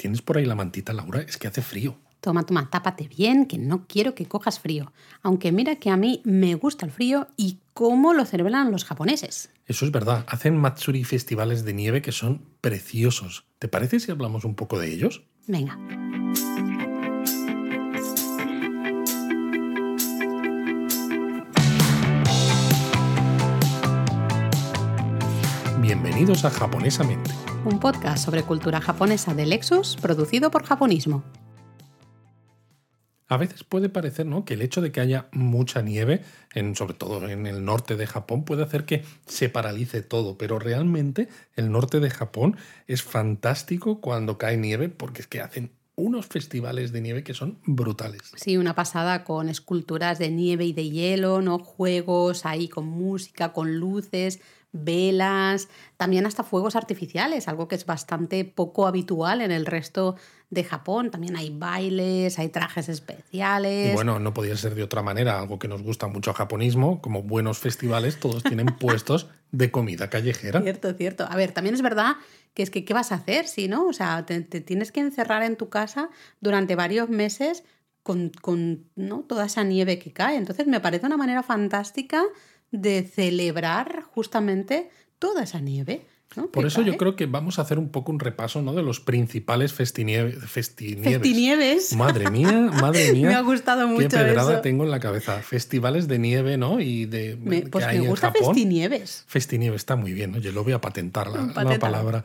¿Tienes por ahí la mantita, Laura? Es que hace frío. Toma, toma, tápate bien, que no quiero que cojas frío. Aunque mira que a mí me gusta el frío y cómo lo celebran los japoneses. Eso es verdad. Hacen Matsuri festivales de nieve que son preciosos. ¿Te parece si hablamos un poco de ellos? Venga. Bienvenidos a Japonesamente. Un podcast sobre cultura japonesa de Lexus producido por Japonismo. A veces puede parecer ¿no? que el hecho de que haya mucha nieve, en, sobre todo en el norte de Japón, puede hacer que se paralice todo, pero realmente el norte de Japón es fantástico cuando cae nieve porque es que hacen unos festivales de nieve que son brutales. Sí, una pasada con esculturas de nieve y de hielo, ¿no? Juegos ahí con música, con luces, velas, también hasta fuegos artificiales, algo que es bastante poco habitual en el resto de Japón. También hay bailes, hay trajes especiales. Y bueno, no podía ser de otra manera, algo que nos gusta mucho a japonismo, como buenos festivales, todos tienen puestos de comida callejera. Cierto, cierto. A ver, también es verdad que es que, ¿qué vas a hacer si no? O sea, te, tienes que encerrar en tu casa durante varios meses con, con ¿no? toda esa nieve que cae. Entonces me parece una manera fantástica de celebrar justamente toda esa nieve. Por eso yo creo que vamos a hacer un poco un repaso ¿no? de los principales festinieves. Festinieves. Madre mía, madre mía. me ha gustado mucho. Qué pedrada tengo en la cabeza. Festivales de nieve, ¿no? Y de. Me, pues me gusta Festinieves. Festinieves está muy bien, ¿no? Yo lo voy a patentar la, palabra,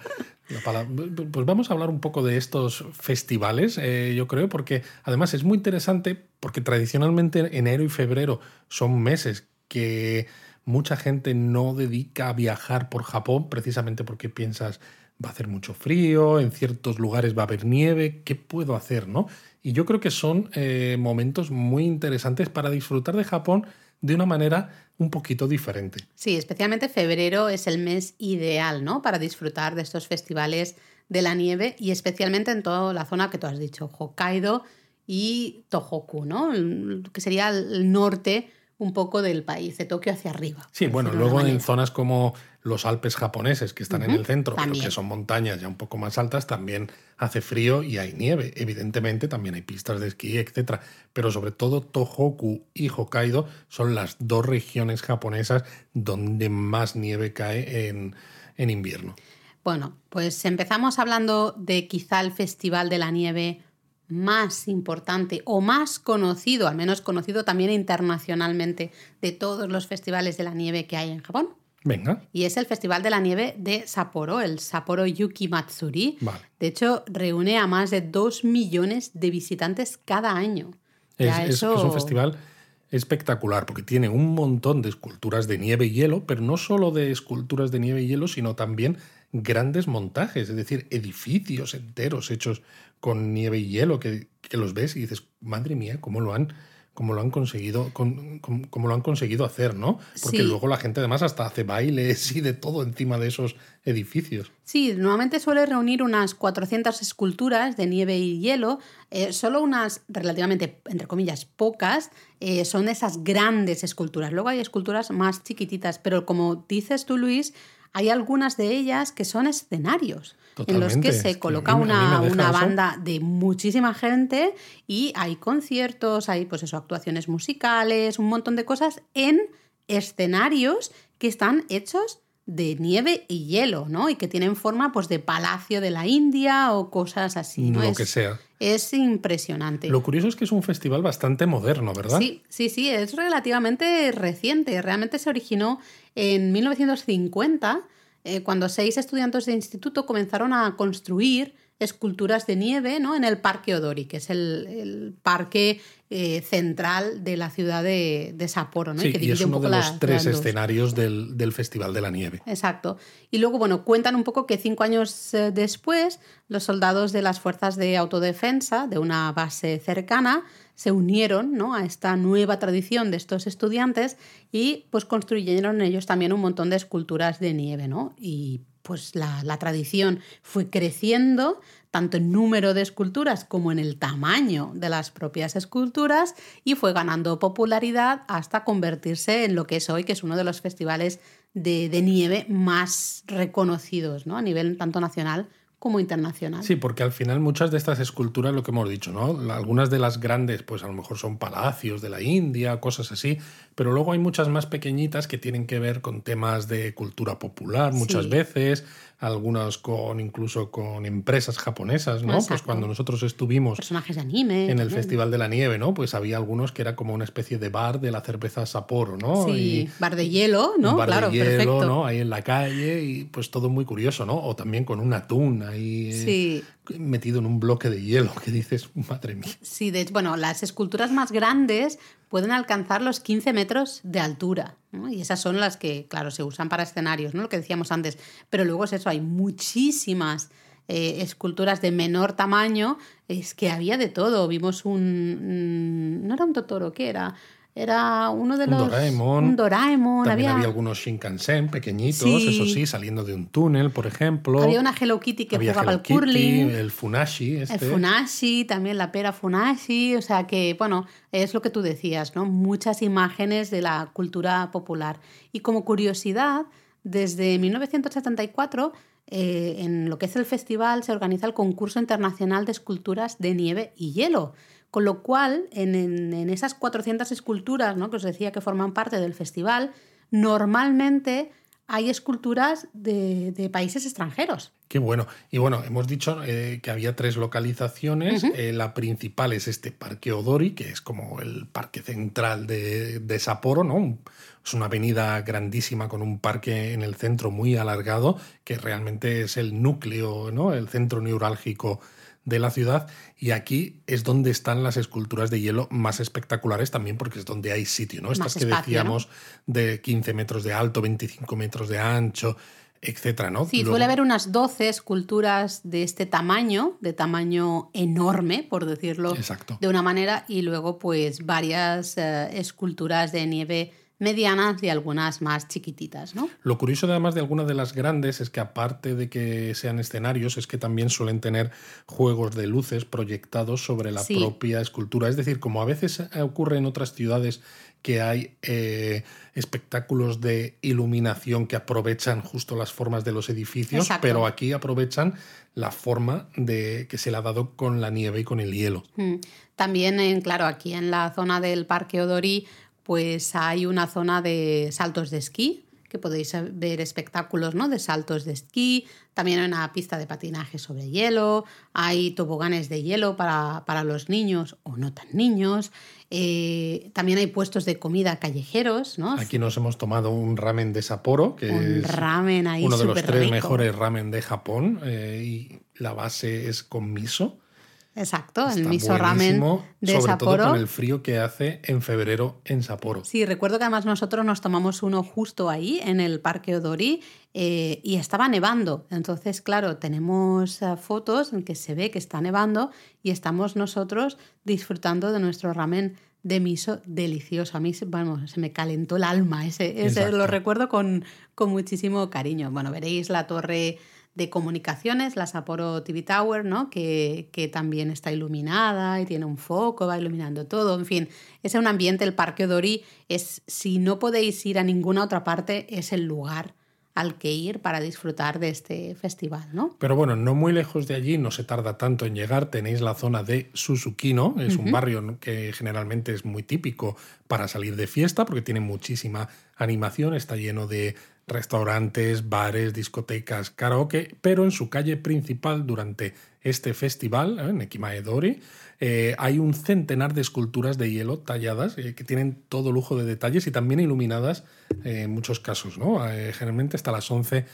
Pues vamos a hablar un poco de estos festivales, eh, yo creo, porque además es muy interesante, porque tradicionalmente enero y febrero son meses que mucha gente no dedica a viajar por Japón precisamente porque piensas va a hacer mucho frío, en ciertos lugares va a haber nieve, ¿qué puedo hacer? ¿no? Y yo creo que son eh, momentos muy interesantes para disfrutar de Japón de una manera un poquito diferente. Sí, especialmente febrero es el mes ideal, ¿no? Para disfrutar de estos festivales de la nieve y especialmente en toda la zona que tú has dicho, Hokkaido y Tohoku, ¿no? Que sería el norte un poco del país, de Tokio hacia arriba. Sí, bueno, luego en zonas como los Alpes japoneses, que están en el centro, pero que son montañas ya un poco más altas, también hace frío y hay nieve. Evidentemente también hay pistas de esquí, etc. Pero sobre todo Tohoku y Hokkaido son las dos regiones japonesas donde más nieve cae en, en invierno. Bueno, pues empezamos hablando de quizá el Festival de la Nieve más importante o más conocido, al menos conocido también internacionalmente, de todos los festivales de la nieve que hay en Japón. Venga. Y es el Festival de la Nieve de Sapporo, el Sapporo Yuki Matsuri. De hecho, reúne a más de dos millones de visitantes cada año. Es, un festival espectacular porque tiene un montón de esculturas de nieve y hielo, pero no solo de esculturas de nieve y hielo, sino también grandes montajes, es decir, edificios enteros hechos con nieve y hielo, que, los ves y dices, madre mía, cómo lo han, cómo lo han conseguido, cómo, lo han conseguido hacer, ¿no? Porque luego la gente además hasta hace bailes y de todo encima de esos edificios. Sí, normalmente suele reunir unas 400 esculturas de nieve y hielo, eh, solo unas relativamente, entre comillas, pocas eh, son esas grandes esculturas. Luego hay esculturas más chiquititas, pero como dices tú, Luis, hay algunas de ellas que son escenarios en los que se coloca una, banda de muchísima gente y hay conciertos, hay pues eso, actuaciones musicales, un montón de cosas en escenarios que están hechos de nieve y hielo, ¿no? Y que tienen forma pues de palacio de la India o cosas así, ¿no? Lo es, que sea. Es impresionante. Lo curioso es que es un festival bastante moderno, ¿verdad? Sí, sí, sí, es relativamente reciente. Realmente se originó en 1950, eh, cuando seis estudiantes de instituto comenzaron a construir esculturas de nieve ¿no? en el Parque Odori, que es el, parque eh, central de la ciudad de, Sapporo. ¿no? Sí, y, es uno de los tres escenarios del, del, Festival de la Nieve. Exacto. Y luego, bueno, cuentan un poco que cinco años eh, después, los soldados de las fuerzas de autodefensa de una base cercana se unieron ¿no? a esta nueva tradición de estos estudiantes y pues construyeron ellos también un montón de esculturas de nieve, ¿no? Y pues la, tradición fue creciendo tanto en número de esculturas como en el tamaño de las propias esculturas y fue ganando popularidad hasta convertirse en lo que es hoy, que es uno de los festivales de, de nieve más reconocidos ¿no? a nivel tanto nacional como internacional. Sí, porque al final muchas de estas esculturas, lo que hemos dicho, ¿no? Algunas de las grandes, pues a lo mejor son palacios de la India, cosas así, pero luego hay muchas más pequeñitas que tienen que ver con temas de cultura popular muchas veces, algunas con incluso con empresas japonesas, ¿no? Pues cuando nosotros estuvimos personajes de anime en el Festival de la Nieve, ¿no? Pues había algunos que era como una especie de bar de la cerveza Sapporo, ¿no? Sí, bar de hielo, ¿no? bar claro, de hielo, ¿no? Ahí en la calle y pues todo muy curioso, ¿no? O también con un atún ahí eh, metido en un bloque de hielo que dices, madre mía. Sí, de hecho, bueno, las esculturas más grandes pueden alcanzar los 15 metros de altura. Y esas son las que, claro, se usan para escenarios, ¿no? Lo que decíamos antes. Pero luego es eso, hay muchísimas eh, esculturas de menor tamaño. Es que había de todo. Vimos un... Mm, no era un Totoro, ¿qué era? Era uno de los. Un Doraemon. Un Doraemon. También había, algunos Shinkansen pequeñitos, eso sí, saliendo de un túnel, por ejemplo. Había una Hello Kitty que jugaba al curling. El Funashi. Este. El Funashi, también la pera Funashi. O sea que, bueno, es lo que tú decías, ¿no? Muchas imágenes de la cultura popular. Y como curiosidad, desde 1974. Eh, en lo que es el festival se organiza el concurso internacional de esculturas de nieve y hielo, con lo cual, en, esas 400 esculturas ¿no? que os decía que forman parte del festival, normalmente hay esculturas de, países extranjeros. Qué bueno. Y bueno, hemos dicho eh, que había tres localizaciones. Eh, la principal es este Parque Odori, que es como el parque central de, de, Sapporo, ¿no? Es una avenida grandísima con un parque en el centro muy alargado, que realmente es el núcleo, ¿no? El centro neurálgico de la ciudad y aquí es donde están las esculturas de hielo más espectaculares también porque es donde hay sitio, ¿no? Estas que decíamos de 15 metros de alto, 25 metros de ancho, etcétera, ¿no? Sí, suele haber unas 12 esculturas de este tamaño, de tamaño enorme, por decirlo de una manera, y luego pues varias eh, esculturas de nieve medianas y algunas más chiquititas, ¿no? Lo curioso además de algunas de las grandes es que aparte de que sean escenarios, es que también suelen tener juegos de luces proyectados sobre la propia escultura. Es decir, como a veces ocurre en otras ciudades que hay eh, espectáculos de iluminación que aprovechan justo las formas de los edificios, pero aquí aprovechan la forma de que se le ha dado con la nieve y con el hielo. Mm. También, en, claro, aquí en la zona del Parque Odori pues hay una zona de saltos de esquí, que podéis ver espectáculos ¿no? de saltos de esquí, también hay una pista de patinaje sobre hielo, hay toboganes de hielo para, los niños o no tan niños, eh, también hay puestos de comida callejeros. ¿no? Aquí nos hemos tomado un ramen de Sapporo, que es ramen uno de los tres mejores ramen de Japón, eh, y la base es con miso. Exacto, el miso ramen de sobre Sapporo. Todo con el frío que hace en febrero en Sapporo. Sí, recuerdo que además nosotros nos tomamos uno justo ahí, en el Parque Odori, eh, y estaba nevando. Entonces, claro, tenemos eh, fotos en que se ve que está nevando y estamos nosotros disfrutando de nuestro ramen de miso delicioso. A mí bueno, se me calentó el alma, ese, ese lo recuerdo con, con muchísimo cariño. Bueno, veréis la torre de comunicaciones, la Sapporo TV Tower, ¿no? Que, que, también está iluminada y tiene un foco, va iluminando todo. En fin, es un ambiente, el Parque Odori es, si no podéis ir a ninguna otra parte, es el lugar al que ir para disfrutar de este festival, ¿no? Pero bueno, no muy lejos de allí, no se tarda tanto en llegar, tenéis la zona de Susukino, es un barrio que generalmente es muy típico para salir de fiesta porque tiene muchísima animación, está lleno de restaurantes, bares, discotecas, karaoke, pero en su calle principal durante este festival, ¿eh? en Ekimaedori, eh, hay un centenar de esculturas de hielo talladas eh, que tienen todo lujo de detalles y también iluminadas en muchos casos, ¿no? generalmente hasta las 11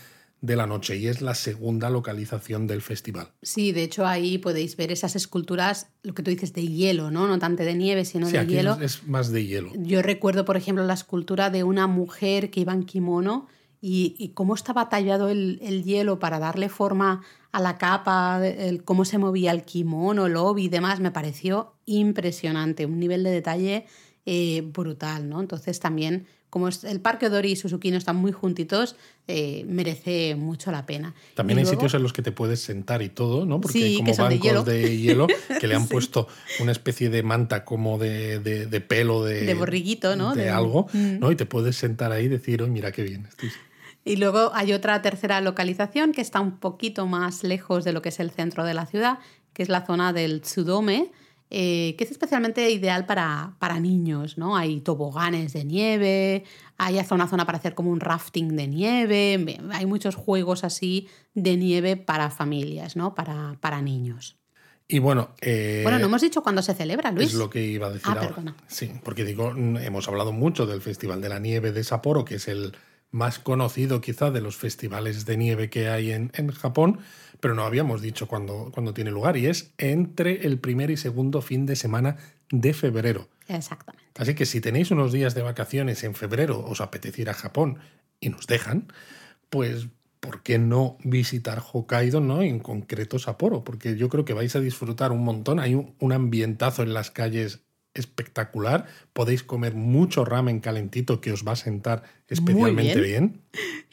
de la noche y es la segunda localización del festival. Sí, de hecho ahí podéis ver esas esculturas, lo que tú dices, de hielo, ¿no? No tanto de nieve, sino de hielo. Es, más de hielo. Yo recuerdo, por ejemplo, la escultura de una mujer que iba en kimono y, cómo estaba tallado el, hielo para darle forma a la capa, cómo se movía el kimono, el obi y demás, me pareció impresionante, un nivel de detalle eh, brutal, ¿no? Entonces también, como el Parque Dori y Suzuki no están muy juntitos, eh, merece mucho la pena. También hay sitios en los que te puedes sentar y todo, ¿no? Porque hay como bancos de hielo. que le han puesto una especie de manta como de, pelo de... De borriguito, ¿no? De, algo, mm. ¿no? Y te puedes sentar ahí y decir, oh, mira qué bien. Y luego hay otra tercera localización que está un poquito más lejos de lo que es el centro de la ciudad, que es la zona del Tsudome, eh, que es especialmente ideal para, para, niños, ¿no? Hay toboganes de nieve, hay hasta una zona para hacer como un rafting de nieve, hay muchos juegos así de nieve para familias, ¿no? Para, para niños. Y bueno, eh, bueno, no hemos dicho cuándo se celebra, Luis. Es lo que iba a decir ah, ahora. Sí, porque digo, hemos hablado mucho del Festival de la Nieve de Sapporo, que es el más conocido quizá de los festivales de nieve que hay en, en Japón, pero no habíamos dicho cuándo, tiene lugar y es entre el primer y segundo fin de semana de febrero. Exactamente. Así que si tenéis unos días de vacaciones en febrero, os apetece ir a Japón y nos dejan, pues ¿por qué no visitar Hokkaido, no? En concreto Sapporo, porque yo creo que vais a disfrutar un montón. Hay un, ambientazo en las calles espectacular. Podéis comer mucho ramen calentito que os va a sentar especialmente bien.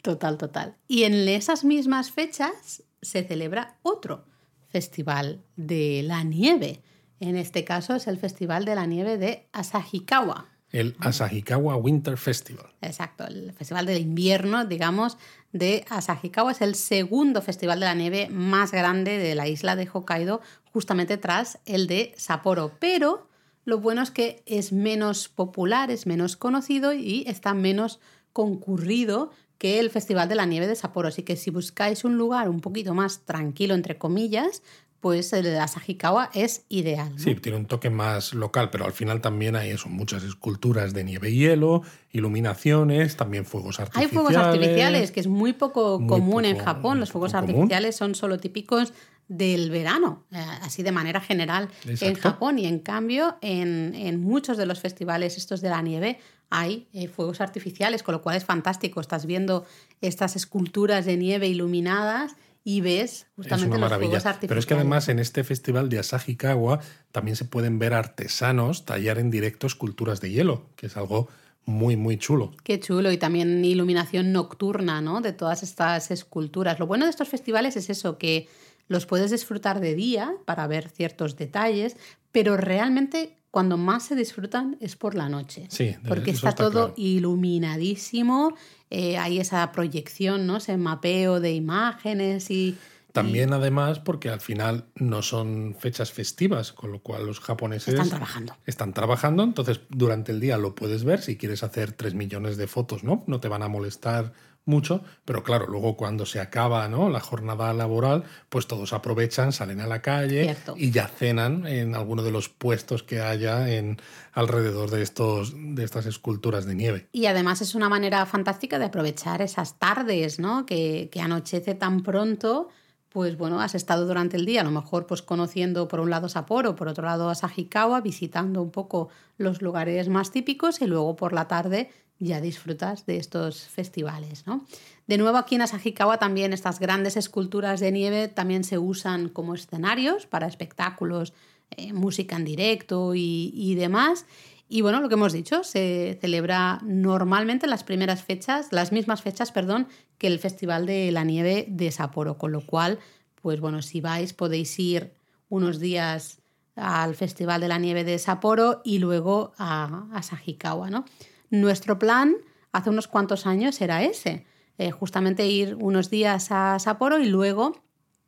Total, total. Y en esas mismas fechas se celebra otro festival de la nieve. En este caso es el Festival de la Nieve de Asahikawa. El Asahikawa Winter Festival. Exacto, el Festival del Invierno, digamos, de Asahikawa. Es el segundo festival de la nieve más grande de la isla de Hokkaido, justamente tras el de Sapporo. Pero lo bueno es que es menos popular, es menos conocido y está menos concurrido que el Festival de la Nieve de Sapporo. Así que si buscáis un lugar un poquito más tranquilo, entre comillas, pues el de Asahikawa es ideal. Sí, tiene un toque más local, pero al final también hay eso, muchas esculturas de nieve y hielo, iluminaciones, también fuegos artificiales. Hay fuegos artificiales, que es muy poco común en Japón. Los fuegos artificiales son solo típicos del verano, eh, así de manera general en Japón. Y en cambio, en, en, muchos de los festivales estos de la nieve hay eh, fuegos artificiales, con lo cual es fantástico. Estás viendo estas esculturas de nieve iluminadas y ves justamente los fuegos artificiales. Pero es que además en este festival de Asahikawa también se pueden ver artesanos tallar en directo esculturas de hielo, que es algo muy, muy chulo. Qué chulo. Y también iluminación nocturna, ¿no? De todas estas esculturas. Lo bueno de estos festivales es eso, que los puedes disfrutar de día para ver ciertos detalles, pero realmente cuando más se disfrutan es por la noche. Sí, porque está, todo iluminadísimo, eh, hay esa proyección, ¿no? ese mapeo de imágenes y... También además porque al final no son fechas festivas, con lo cual los japoneses están trabajando. Están trabajando, entonces durante el día lo puedes ver si quieres hacer tres millones de fotos, ¿no? No te van a molestar mucho, pero claro, luego cuando se acaba ¿no? la jornada laboral, pues todos aprovechan, salen a la calle y ya cenan en alguno de los puestos que haya en alrededor de, estos, de estas esculturas de nieve. Y además es una manera fantástica de aprovechar esas tardes, ¿no? Que, que anochece tan pronto pues bueno, has estado durante el día, a lo mejor pues conociendo por un lado Sapporo, por otro lado Asahikawa, visitando un poco los lugares más típicos y luego por la tarde ya disfrutas de estos festivales. ¿no? De nuevo aquí en Asahikawa también estas grandes esculturas de nieve también se usan como escenarios para espectáculos, eh, música en directo y, y, demás. Y bueno, lo que hemos dicho, se celebra normalmente las primeras fechas, las mismas fechas, perdón, que el Festival de la Nieve de Sapporo, con lo cual, pues bueno, si vais podéis ir unos días al Festival de la Nieve de Sapporo y luego a Asahikawa, ¿no? Nuestro plan hace unos cuantos años era ese, eh, justamente ir unos días a Sapporo y luego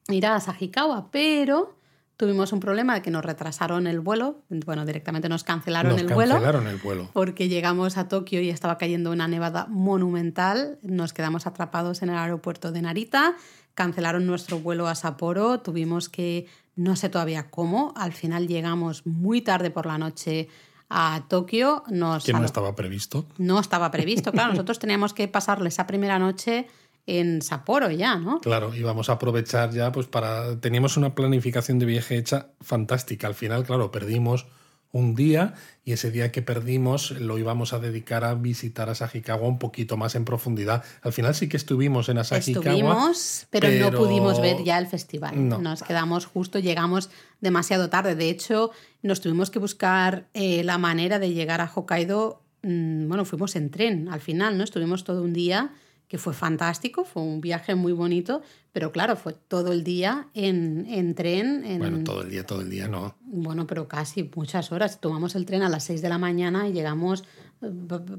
ir a Sajikawa, pero tuvimos un problema de que nos retrasaron el vuelo, bueno, directamente nos cancelaron, el, cancelaron el vuelo. Porque llegamos a Tokio y estaba cayendo una nevada monumental, nos quedamos atrapados en el aeropuerto de Narita, cancelaron nuestro vuelo a Sapporo, tuvimos que, no sé todavía cómo, al final llegamos muy tarde por la noche a Tokio. Nos que no estaba previsto. No estaba previsto, claro. Nosotros teníamos que pasarle esa primera noche en Sapporo ya, ¿no? Claro, íbamos a aprovechar ya, pues para. Teníamos una planificación de viaje hecha fantástica. Al final, claro, perdimos un día y ese día que perdimos lo íbamos a dedicar a visitar a Asahikawa un poquito más en profundidad. Al final sí que estuvimos en Asahikawa. Estuvimos, pero, no pudimos ver ya el festival. Nos quedamos justo, llegamos demasiado tarde. De hecho, nos tuvimos que buscar eh, la manera de llegar a Hokkaido. Mm, bueno, fuimos en tren al final, ¿no? Estuvimos todo un día que fue fantástico, fue un viaje muy bonito, pero claro, fue todo el día en, en tren. En... Bueno, todo el día, todo el día no. Bueno, pero casi muchas horas. Tomamos el tren a las 6 de la mañana y llegamos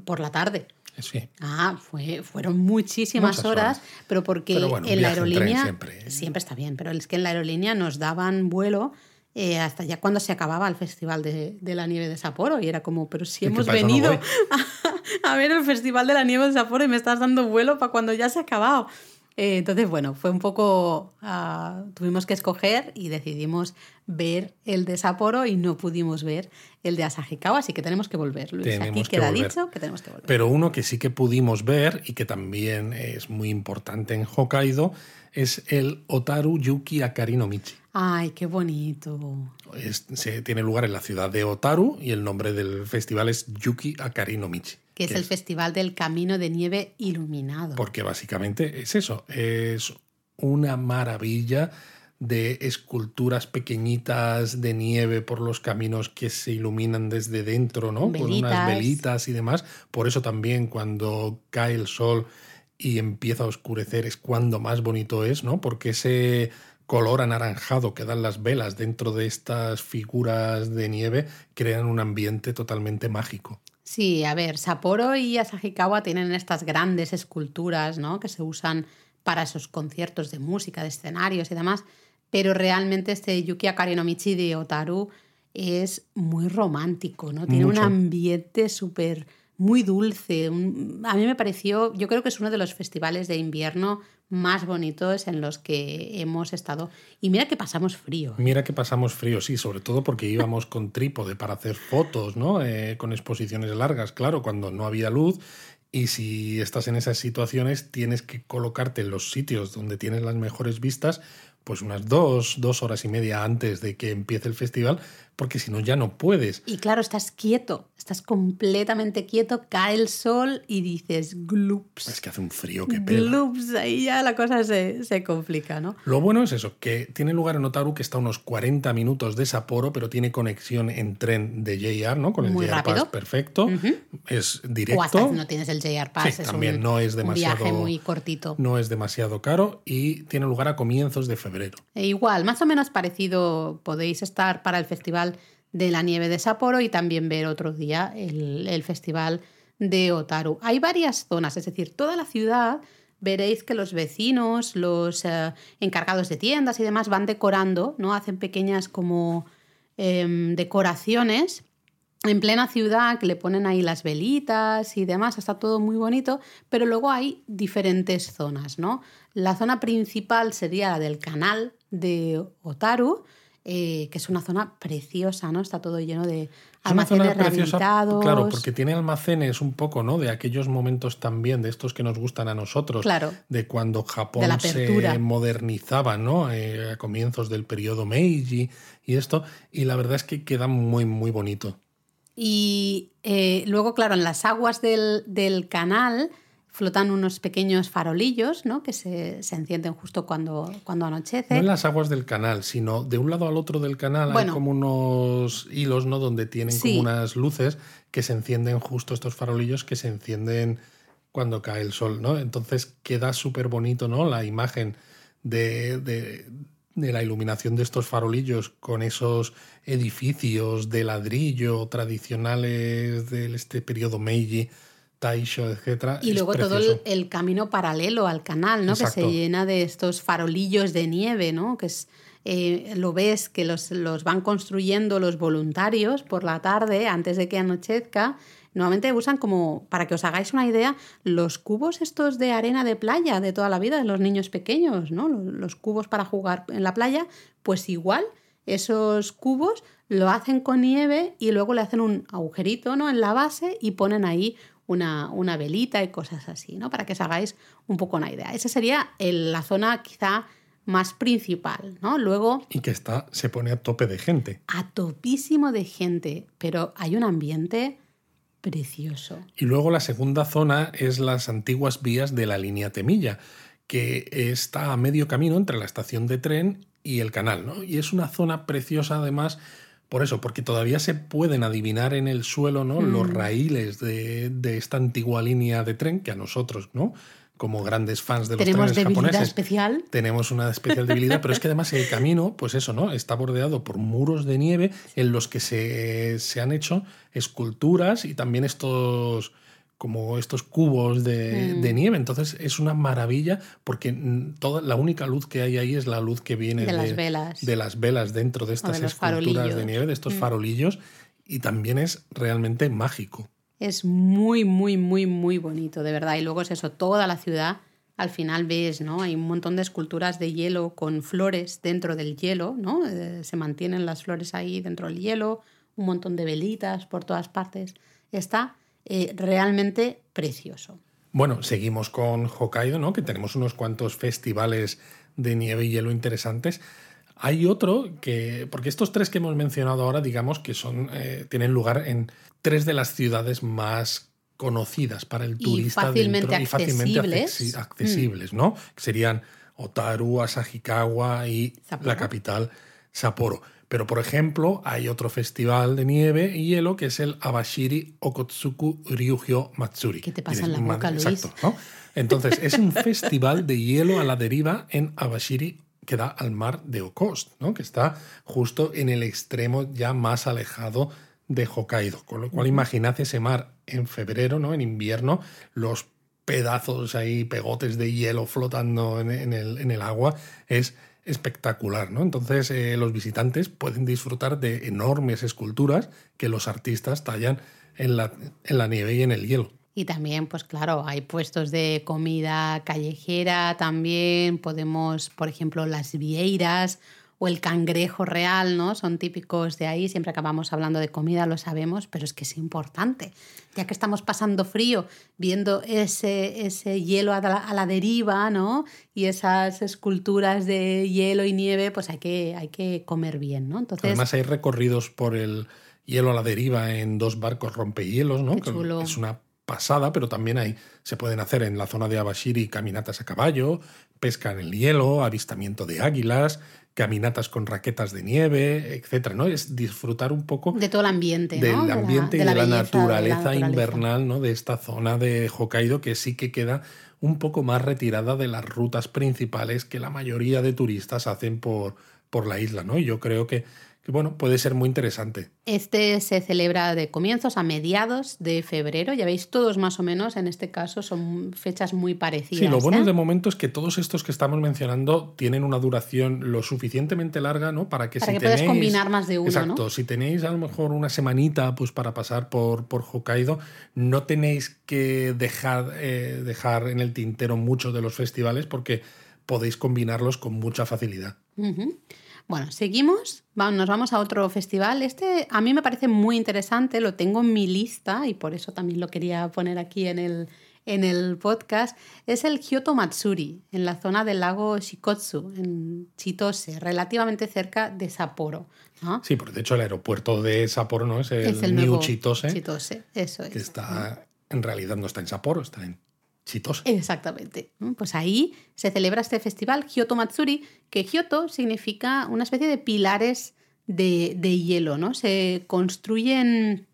por la tarde. Sí. Ah, fue, fueron muchísimas horas, pero porque en la aerolínea siempre, siempre, está bien, pero es que en la aerolínea nos daban vuelo eh, hasta ya cuando se acababa el Festival de, la Nieve de Sapporo y era como, pero si hemos venido a, ver el Festival de la Nieve de Sapporo y me estás dando vuelo para cuando ya se ha acabado. Eh, entonces, bueno, fue un poco. Ah, tuvimos que escoger y decidimos ver el de Sapporo y no pudimos ver el de Asahikawa, así que tenemos que volver. Luis, aquí queda dicho que tenemos que volver. Pero uno que sí que pudimos ver y que también es muy importante en Hokkaido es el Otaru Yuki Akari no Michi. Ay, qué bonito. se, tiene lugar en la ciudad de Otaru y el nombre del festival es Yuki Akari no Michi. Que, es el Festival del Camino de Nieve Iluminado. Porque básicamente es eso, es una maravilla de esculturas pequeñitas de nieve por los caminos que se iluminan desde dentro, ¿no? Con unas velitas y demás. Por eso también cuando cae el sol y empieza a oscurecer es cuando más bonito es, ¿no? Porque ese color anaranjado que dan las velas dentro de estas figuras de nieve crean un ambiente totalmente mágico. Sí, a ver, Sapporo y Asahikawa tienen estas grandes esculturas, ¿no? Que se usan para esos conciertos de música, de escenarios y demás, pero realmente este Yuki Akari no Michi de Otaru es muy romántico, ¿no? Tiene un ambiente súper muy dulce. A mí me pareció, yo creo que es uno de los festivales de invierno más bonitos en los que hemos estado. Y mira que pasamos frío. Mira que pasamos frío, sí, sobre todo porque íbamos con trípode para hacer fotos, ¿no? Eh, con exposiciones largas, claro, cuando no había luz. Y si estás en esas situaciones, tienes que colocarte en los sitios donde tienes las mejores vistas, pues unas dos, dos horas y media antes de que empiece el festival, porque si no ya no puedes. Y claro, estás quieto, estás completamente quieto, cae el sol y dices glups. Es que hace un frío que pega. Glups, ahí ya la cosa se, se, complica, ¿no? Lo bueno es eso, que tiene lugar en Otaru, que está a unos 40 minutos de Sapporo, pero tiene conexión en tren de JR, ¿no? Con el JR Pass perfecto. Es directo. O hasta no tienes el JR Pass. Sí, también no es demasiado. Un viaje muy cortito. No es demasiado caro y tiene lugar a comienzos de febrero. E igual, más o menos parecido, podéis estar para el festival de la nieve de Sapporo y también ver otro día el, festival de Otaru. Hay varias zonas, es decir, toda la ciudad veréis que los vecinos, los eh, encargados de tiendas y demás van decorando, ¿no? Hacen pequeñas como em, decoraciones en plena ciudad que le ponen ahí las velitas y demás, está todo muy bonito, pero luego hay diferentes zonas, ¿no? La zona principal sería la del canal de Otaru, eh, que es una zona preciosa, ¿no? Está todo lleno de almacenes rehabilitados. Claro, porque tiene almacenes un poco, ¿no? De aquellos momentos también, de estos que nos gustan a nosotros. Claro. De cuando Japón se modernizaba, ¿no? Eh, a comienzos del periodo Meiji y esto. Y la verdad es que queda muy, muy bonito. Y eh, luego, claro, en las aguas del, del canal flotan unos pequeños farolillos ¿no? que se, encienden justo cuando, cuando anochece. No en las aguas del canal, sino de un lado al otro del canal hay como unos hilos ¿no? donde tienen como unas luces que se encienden justo estos farolillos que se encienden cuando cae el sol. ¿no? Entonces queda súper bonito ¿no? la imagen de, de, de la iluminación de estos farolillos con esos edificios de ladrillo tradicionales de este periodo Meiji Y luego todo el, camino paralelo al canal, ¿no? Que se llena de estos farolillos de nieve, ¿no? Que es, eh, lo ves que los, los, van construyendo los voluntarios por la tarde antes de que anochezca. Normalmente usan como, para que os hagáis una idea, los cubos estos de arena de playa de toda la vida de los niños pequeños, ¿no? Los cubos para jugar en la playa, pues igual esos cubos lo hacen con nieve y luego le hacen un agujerito ¿no? en la base y ponen ahí una, una, velita y cosas así, ¿no? Para que os hagáis un poco una idea. Esa sería la zona quizá más principal, ¿no? Luego... Y que está, se pone a tope de gente. A topísimo de gente, pero hay un ambiente precioso. Y luego la segunda zona es las antiguas vías de la línea Temilla, que está a medio camino entre la estación de tren y el canal, ¿no? Y es una zona preciosa además por eso, porque todavía se pueden adivinar en el suelo ¿no? los mm. raíles de, esta antigua línea de tren que a nosotros, ¿no? como grandes fans de los ¿Tenemos trenes debilidad japoneses. especial? Tenemos una especial debilidad, pero es que además el camino, pues eso, ¿no? Está bordeado por muros de nieve en los que se, se han hecho esculturas y también estos como estos cubos de, Mm. de nieve. Entonces es una maravilla porque toda, la única luz que hay ahí es la luz que viene De las velas. de las velas dentro de estas esculturas de nieve, de estos Mm. farolillos, y también es realmente mágico. Es muy, muy, muy, muy bonito, de verdad. Y luego es eso, toda la ciudad, al final ves, ¿no? Hay un montón de esculturas de hielo con flores dentro del hielo, ¿no? Eh, se mantienen las flores ahí dentro del hielo, un montón de velitas por todas partes. Está eh, realmente precioso. Bueno, seguimos con Hokkaido, ¿no? Que tenemos unos cuantos festivales de nieve y hielo interesantes. Hay otro que, porque estos tres que hemos mencionado ahora, digamos que son, eh, tienen lugar en tres de las ciudades más conocidas para el Y turista fácilmente dentro y fácilmente accesibles. accesi- accesibles, ¿no? Que serían Otaru, Asahikawa y Sapporo. la capital Sapporo. Pero, por ejemplo, hay otro festival de nieve y hielo que es el Abashiri Okotsuku Ryugyo Matsuri. ¿Qué te pasa en la "Madre- boca, Luis?" Exacto, ¿no? Entonces, es un festival de hielo a la deriva en Abashiri que da al mar de Okost, ¿no? que está justo en el extremo ya más alejado de Hokkaido. Con lo cual, imaginad ese mar en febrero, ¿no? en invierno, los pedazos ahí, pegotes de hielo flotando en, en el, en el agua, es espectacular. ¿no? Entonces, eh, los visitantes pueden disfrutar de enormes esculturas que los artistas tallan en la, en la nieve y en el hielo. Y también, pues claro, hay puestos de comida callejera, también podemos, por ejemplo, las vieiras o el cangrejo real, ¿no? Son típicos de ahí, siempre acabamos hablando de comida, lo sabemos, pero es que es importante, ya que estamos pasando frío, viendo ese, ese hielo a la, a la deriva, ¿no? Y esas esculturas de hielo y nieve, pues hay que, hay que comer bien, ¿no? Entonces, Además hay recorridos por el hielo a la deriva en dos barcos rompehielos, ¿no? Qué Que. Es una pasada, pero también hay, se pueden hacer en la zona de Abashiri caminatas a caballo, pesca en el hielo, avistamiento de águilas, caminatas con raquetas de nieve, etcétera, ¿no? Es disfrutar un poco de todo el ambiente, del ¿no? De la- ambiente de y de la, belleza de la naturaleza naturaleza. invernal ¿no? de esta zona de Hokkaido que sí que queda un poco más retirada de las rutas principales que la mayoría de turistas hacen por, por la isla, ¿no? Y yo creo que, que, bueno, puede ser muy interesante. Este se celebra de comienzos a mediados de febrero. Ya veis, todos más o menos en este caso son fechas muy parecidas. Sí, lo bueno ¿eh? de momento es que todos estos que estamos mencionando tienen una duración lo suficientemente larga, ¿no? Para que Para si que puedas tenéis, combinar más de uno, Exacto, ¿no? si tenéis a lo mejor una semanita pues para pasar por, por Hokkaido, no tenéis que dejar, eh, dejar en el tintero muchos de los festivales porque podéis combinarlos con mucha facilidad. Ujú. Bueno, seguimos. Nos vamos a otro festival. Este a mí me parece muy interesante, lo tengo en mi lista y por eso también lo quería poner aquí en el, en el podcast. Es el Kyoto Matsuri, en la zona del lago Shikotsu, en Chitose, relativamente cerca de Sapporo. ¿no? Sí, porque de hecho el aeropuerto de Sapporo no es el, es el New Chitose, Chitose, eso es. que está en realidad no está en Sapporo, está en Exactamente. Pues ahí se celebra este festival Kyoto Matsuri, que Kyoto significa una especie de pilares de, de hielo, ¿no? Se construyen.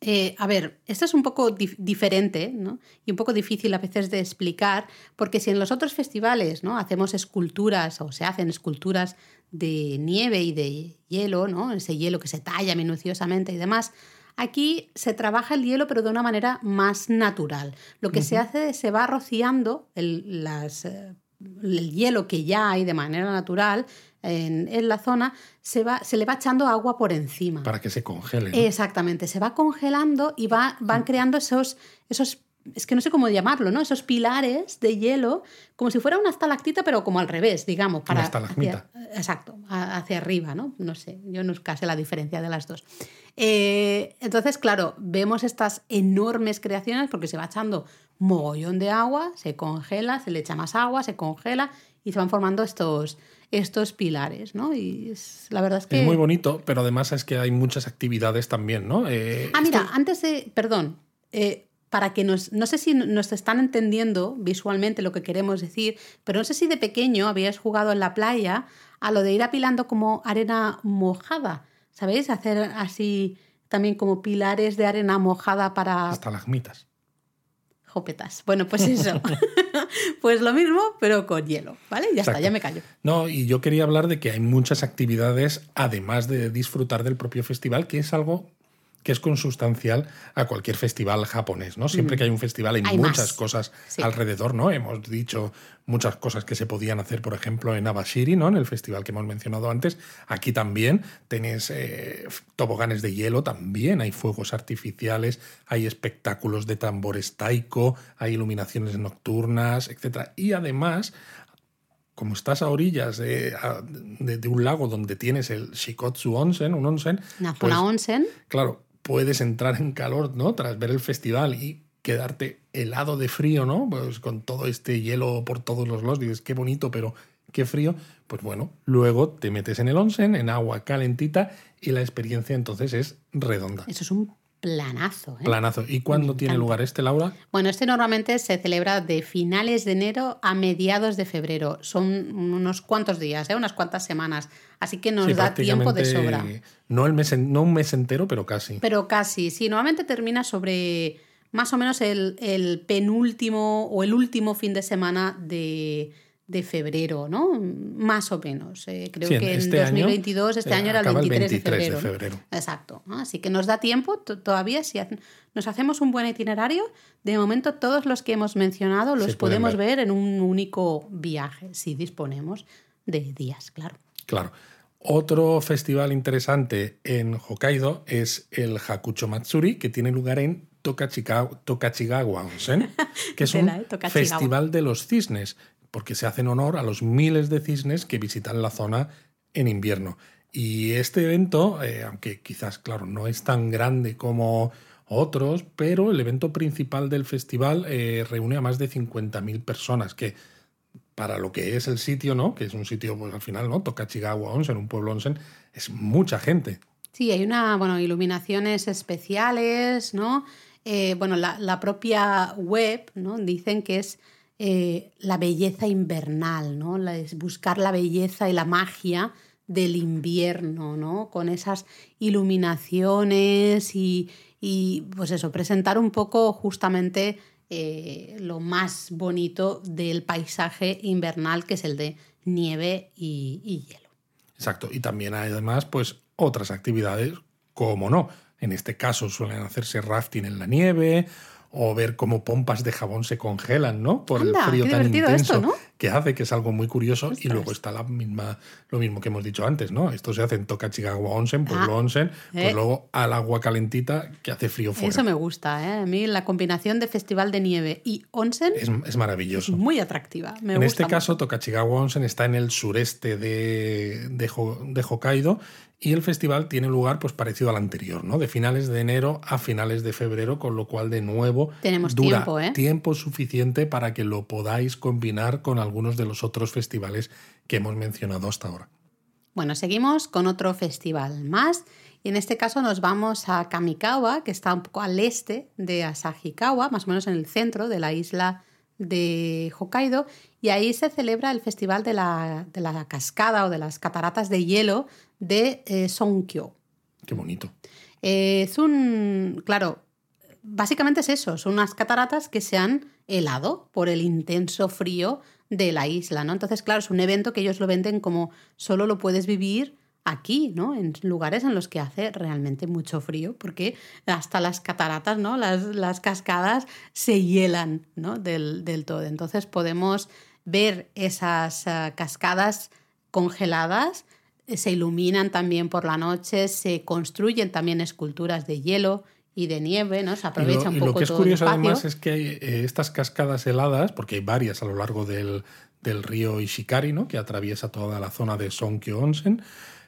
eh, a ver, esto es un poco dif- diferente ¿no? y un poco difícil a veces de explicar, porque si en los otros festivales ¿no? hacemos esculturas o se hacen esculturas de nieve y de hielo, ¿no? ese hielo que se talla minuciosamente y demás, Aquí se trabaja el hielo, pero de una manera más natural. Lo que se hace es se va rociando el, las, eh, el hielo que ya hay de manera natural en, en la zona, se, va, se le va echando agua por encima. Para que se congele. ¿no? Exactamente, se va congelando y va, van creando esos, esos, es que no sé cómo llamarlo, ¿no? Esos pilares de hielo, como si fuera una estalactita, pero como al revés, digamos. Para, estalagmita. hacia- exacto, hacia arriba, ¿no? No sé, yo nunca sé la diferencia de las dos. Eh, entonces, claro, vemos estas enormes creaciones porque se va echando mogollón de agua, se congela, se le echa más agua, se congela y se van formando estos, estos pilares, ¿no? Y es- la verdad es que... Es muy bonito, pero además es que hay muchas actividades también, ¿no? Eh, Ah, mira, esto- antes de. Perdón. eh, para que nos. No sé si nos están entendiendo visualmente lo que queremos decir, pero no sé si de pequeño habías jugado en la playa a lo de ir apilando como arena mojada. ¿Sabéis? Hacer así también como pilares de arena mojada para estalagmitas. jopetas. Bueno, pues eso. pues lo mismo, pero con hielo, ¿vale? Ya está, ya me callo. No, y yo quería hablar de que hay muchas actividades, además de disfrutar del propio festival, que es algo que es consustancial a cualquier festival japonés, ¿no? Siempre que hay un festival hay, muchas cosas alrededor, ¿no? Hemos dicho muchas cosas que se podían hacer, por ejemplo, en Abashiri, ¿no? En el festival que hemos mencionado antes. Aquí también tenés eh, toboganes de hielo, también hay fuegos artificiales, hay espectáculos de tambores taiko, hay iluminaciones nocturnas, etc. Y además como estás a orillas de, un lago donde tienes el Shikotsu Onsen, un onsen. Una pues, onsen. Claro, puedes entrar en calor, ¿no? Tras ver el festival y quedarte helado de frío, ¿no? Pues con todo este hielo por todos los lados, dices, qué bonito, pero qué frío. Pues bueno, luego te metes en el onsen, en agua calentita, y la experiencia entonces es redonda. Eso es un planazo. ¿eh? Planazo. ¿Y cuándo tiene lugar este, Laura? Bueno, este normalmente se celebra de finales de enero a mediados de febrero. Son unos cuantos días, ¿eh? unas cuantas semanas. Así que nos da tiempo de sobra. No, el mes, no un mes entero, pero casi. Pero casi, sí. Normalmente termina sobre más o menos el penúltimo o el último fin de semana de, de febrero, ¿no? Más o menos. Eh, creo que en este 2022, este año era el 23, de, febrero. Exacto. Así que nos da tiempo todavía, si nos hacemos un buen itinerario, de momento todos los que hemos mencionado los podemos ver. en un único viaje, si disponemos de días, claro. Claro. Otro festival interesante en Hokkaido es el Hakucho Matsuri, que tiene lugar en Tokachigawa Onsen, que es un ¿eh? festival de los cisnes porque se hacen honor a los miles de cisnes que visitan la zona en invierno. Y este evento, eh, aunque quizás, claro, no es tan grande como otros, pero el evento principal del festival eh, reúne a más de 50.000 personas, que para lo que es el sitio, ¿no? Que es un sitio, pues al final, ¿no? Tokachigawa Onsen, un pueblo onsen, es mucha gente. Sí, hay una, bueno, iluminaciones especiales, ¿no? Eh, bueno, la, la, propia web, ¿no? Dicen que es eh, la belleza invernal, ¿no? es buscar la belleza y la magia del invierno, ¿no? Con esas iluminaciones y, pues eso, presentar un poco justamente eh, lo más bonito del paisaje invernal, que es el de nieve y, y hielo. Exacto, y también hay además pues otras actividades, como no. En este caso suelen hacerse rafting en la nieve o ver cómo pompas de jabón se congelan, ¿no? Por el frío tan intenso que hace, que es algo muy curioso. Y luego está la misma, lo mismo que hemos dicho antes, ¿no? Esto se hace en Tokachigawa Onsen, pues ah, Onsen, pues eh. luego al agua calentita que hace frío fuera. Eso me gusta, ¿eh? A mí la combinación de festival de nieve y onsen es, maravilloso. muy atractiva. en este caso, Tokachigawa Onsen está en el sureste de, de, de Hokkaido y el festival tiene lugar pues parecido al anterior, ¿no? De finales de enero a finales de febrero, con lo cual de nuevo Tenemos dura tiempo, ¿eh? tiempo suficiente para que lo podáis combinar con algunos de los otros festivales que hemos mencionado hasta ahora. Bueno, seguimos con otro festival más y en este caso nos vamos a Kamikawa, que está un poco al este de Asahikawa, más o menos en el centro de la isla de Hokkaido y ahí se celebra el festival de la, de la cascada o de las cataratas de hielo de eh, Sonkyo. Qué bonito. Eh, es un, claro, básicamente es eso, son unas cataratas que se han helado por el intenso frío de la isla, ¿no? Entonces, claro, es un evento que ellos lo venden como solo lo puedes vivir aquí, ¿no? En lugares en los que hace realmente mucho frío, porque hasta las cataratas, ¿no? Las, cascadas se hielan, ¿no? Del, del, todo. Entonces podemos ver esas uh, cascadas congeladas se iluminan también por la noche, se construyen también esculturas de hielo y de nieve, ¿no? Se aprovecha un poco Lo que es curioso además es que eh, estas cascadas heladas, porque hay varias a lo largo del, río Ishikari, ¿no? Que atraviesa toda la zona de Sonkyo Onsen.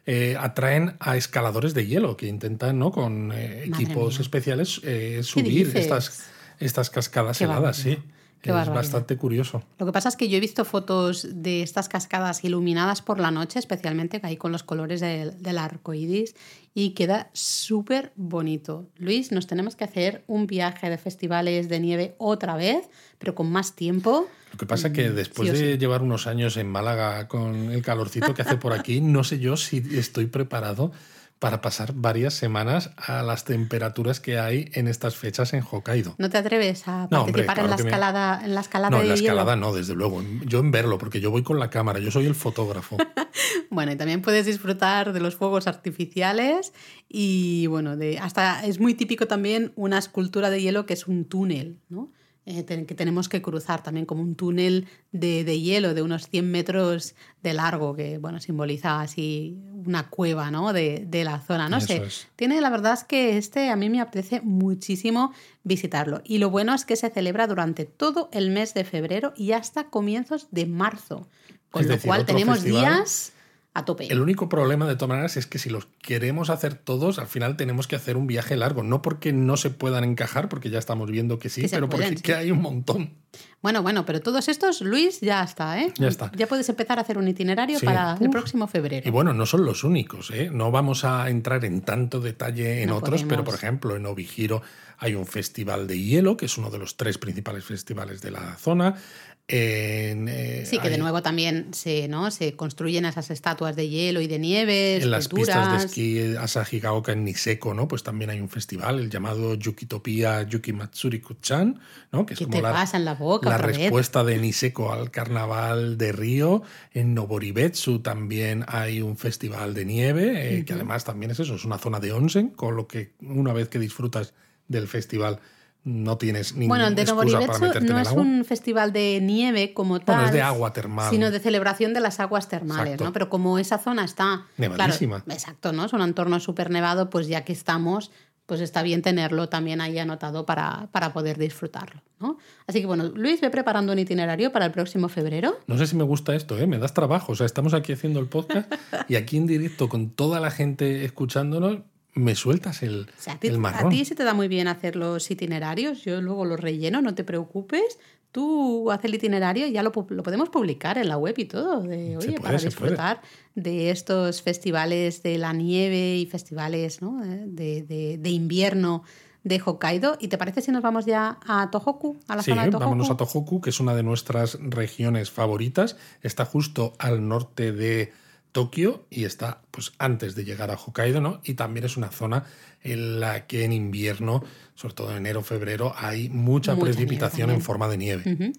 Eh, atraen a escaladores de hielo que intentan, ¿no? Con eh, equipos especiales subir estas, estas cascadas heladas, sí es bastante curioso. Lo que pasa es que yo he visto fotos de estas cascadas iluminadas por la noche, especialmente ahí con los colores del, del arco iris, y queda súper bonito. Luis, nos tenemos que hacer un viaje de festivales de nieve otra vez, pero con más tiempo. Lo que pasa es que mm, después de llevar unos años en Málaga con el calorcito que hace por aquí, no sé yo si estoy preparado para pasar varias semanas a las temperaturas que hay en estas fechas en Hokkaido. ¿No te atreves a participar en, la escalada, en la escalada? No, en la escalada no, desde luego. Yo en verlo, porque yo voy con la cámara, yo soy el fotógrafo. bueno, y también puedes disfrutar de los fuegos artificiales y bueno, de, hasta es muy típico también una escultura de hielo que es un túnel, ¿no? Eh, que tenemos que cruzar también como un túnel de, hielo de unos 100 metros de largo, que bueno, simboliza así una cueva ¿no? de, la zona. No sé, tiene la verdad es que este a mí me apetece muchísimo visitarlo. Y lo bueno es que se celebra durante todo el mes de febrero y hasta comienzos de marzo. Con lo cual tenemos días el único problema de todas maneras es que si los queremos hacer todos, al final tenemos que hacer un viaje largo. No porque no se puedan encajar, porque ya estamos viendo que sí, pero porque que hay un montón. Bueno, bueno, pero todos estos, Luis, ya está, ¿eh? Ya está. Ya puedes empezar a hacer un itinerario para el próximo febrero. Y bueno, no son los únicos, ¿eh? No vamos a entrar en tanto detalle en otros, pero por ejemplo, en Obihiro hay un festival de hielo, que es uno de los tres principales festivales de la zona. Eh, sí, que de nuevo también se, ¿no? se construyen esas estatuas de hielo y de nieve. En las pistas de esquí Asahigaoka en Niseko, ¿no? Pues también hay un festival, el llamado Yukitopia Yukimatsuri Kuchan, ¿no? Que es como la, la, boca, la respuesta de Niseko al carnaval de Río. En Noboribetsu también hay un festival de nieve, eh, que además también es eso, es una zona de onsen, con lo que una vez que disfrutas del festival no tienes ninguna Bueno, de Novoribetsu no es un festival de nieve como tal. Bueno, es de agua termal. Sino de celebración de las aguas termales, ¿no? Pero como esa zona está... Nevadísima. exacto, ¿no? Es un entorno súper nevado, pues ya que estamos, pues está bien tenerlo también ahí anotado para, para poder disfrutarlo, ¿no? Así que bueno, Luis, ve preparando un itinerario para el próximo febrero. No sé si me gusta esto, ¿eh? Me das trabajo. O sea, estamos aquí haciendo el podcast y aquí en directo con toda la gente escuchándonos me sueltas el, a ti, marrón. A ti se te da muy bien hacer los itinerarios, yo luego los relleno, no te preocupes. Tú haces el itinerario y ya lo, podemos publicar en la web y todo. De, oye, para disfrutar de estos festivales de la nieve y festivales de, de, invierno de Hokkaido. ¿Y te parece si nos vamos ya a Tohoku, a la zona de Tohoku? vámonos a Tohoku, que es una de nuestras regiones favoritas. Está justo al norte de Tokio y está pues antes de llegar a Hokkaido, ¿no? Y también es una zona en la que en invierno, sobre todo en enero, febrero, hay mucha, precipitación en forma de nieve.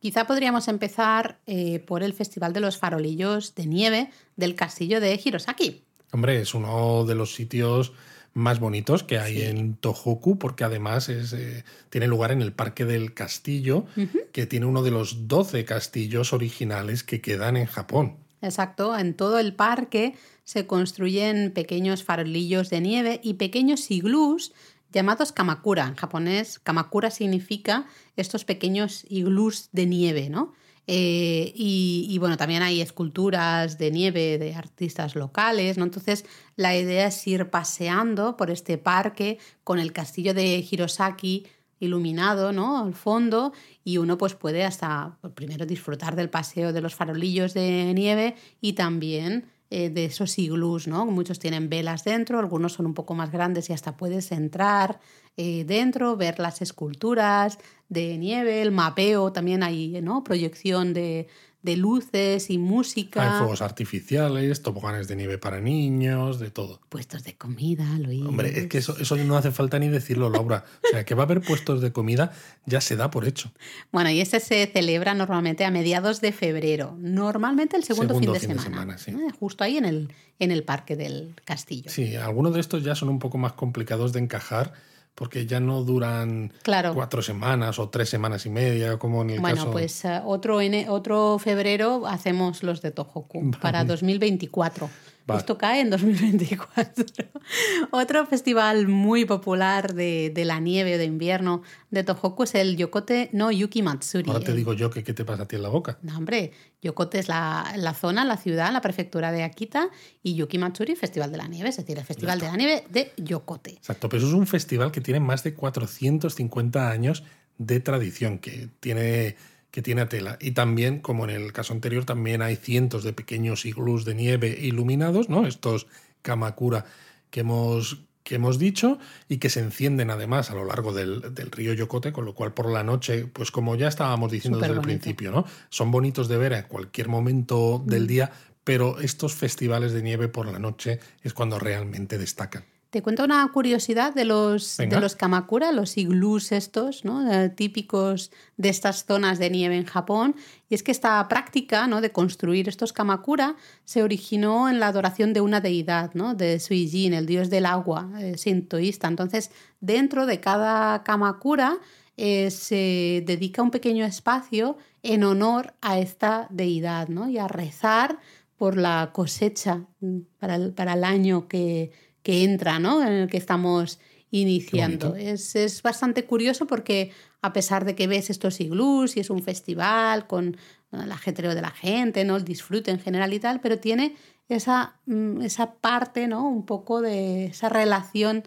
Quizá podríamos empezar eh, por el Festival de los Farolillos de Nieve del Castillo de Hirosaki. Hombre, es uno de los sitios más bonitos que hay en Tohoku, porque además es, eh, tiene lugar en el Parque del Castillo, que tiene uno de los 12 castillos originales que quedan en Japón. Exacto, en todo el parque se construyen pequeños farolillos de nieve y pequeños iglús llamados kamakura. En japonés, kamakura significa estos pequeños iglús de nieve, ¿no? Eh, y, bueno, también hay esculturas de nieve de artistas locales, ¿no? Entonces, la idea es ir paseando por este parque con el castillo de Hirosaki iluminado, ¿no? Al fondo y uno pues puede hasta pues, primero disfrutar del paseo de los farolillos de nieve y también eh, de esos iglús, ¿no? Muchos tienen velas dentro, algunos son un poco más grandes y hasta puedes entrar eh, dentro, ver las esculturas de nieve, el mapeo, también hay, ¿no? Proyección de, de luces y música. Hay fuegos artificiales, toboganes de nieve para niños, de todo. Puestos de comida, Luis. Hombre, es que eso, eso no hace falta ni decirlo, Laura. O sea, que va a haber puestos de comida ya se da por hecho. Bueno, y este se celebra normalmente a mediados de febrero, normalmente el segundo, fin de semana. Eh, justo ahí en el, en el parque del castillo. Sí, algunos de estos ya son un poco más complicados de encajar porque ya no duran cuatro semanas o tres semanas y media, como en el bueno, caso... Bueno, pues eh, otro, en, otro febrero hacemos los de Tohoku para 2024. Esto cae en 2024. Otro festival muy popular de, la nieve de invierno de Tohoku es el Yokote no Yuki Matsuri. Ahora te digo yo que qué te pasa a ti en la boca. No, hombre, Yokote es la, la, zona, la ciudad, la prefectura de Akita y Yuki Matsuri, Festival de la Nieve, es decir, el Festival de la Nieve de Yokote. Exacto, pero eso es un festival que tiene más de 450 años de tradición, que tiene que tiene tela. Y también, como en el caso anterior, también hay cientos de pequeños iglús de nieve iluminados, ¿no? Estos Kamakura que hemos, que hemos dicho y que se encienden además a lo largo del, río Yokote, con lo cual por la noche, pues como ya estábamos diciendo desde el principio, ¿no? Son bonitos de ver en cualquier momento del mm. día, pero estos festivales de nieve por la noche es cuando realmente destacan. Te cuento una curiosidad de los, de los Kamakura, los iglús estos, ¿no? Eh, típicos de estas zonas de nieve en Japón. Y es que esta práctica ¿no? de construir estos Kamakura se originó en la adoración de una deidad, ¿no? de Suijin, el dios del agua eh, sintoísta. Entonces, dentro de cada Kamakura eh, se dedica un pequeño espacio en honor a esta deidad ¿no? y a rezar por la cosecha mm, para para el año que que entra, ¿no? En el que estamos iniciando. Es, es, bastante curioso porque a pesar de que ves estos iglús y es un festival con el ajetreo de la gente, ¿no? el disfrute en general y tal, pero tiene esa, mm, esa parte, ¿no? un poco de esa relación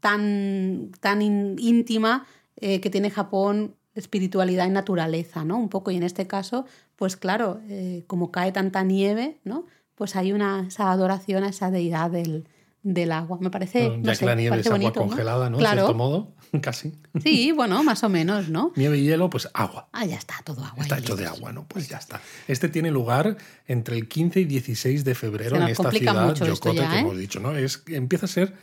tan, tan íntima eh, que tiene Japón espiritualidad y naturaleza, ¿no? Un poco, y en este caso, pues claro, eh, como cae tanta nieve, ¿no? Pues hay una, esa adoración a esa deidad del, del agua. Me parece. ya que la nieve es agua congelada, ¿no? Claro. De cierto modo, casi. Sí, bueno, más o menos, ¿no? Nieve y hielo, pues agua. Ah, ya está, todo agua. Está hecho de agua, ¿no? Pues ya está. Este tiene lugar entre el 15 y 16 de febrero en esta ciudad, Yokote, que ¿eh? hemos dicho, ¿no? Es, empieza a ser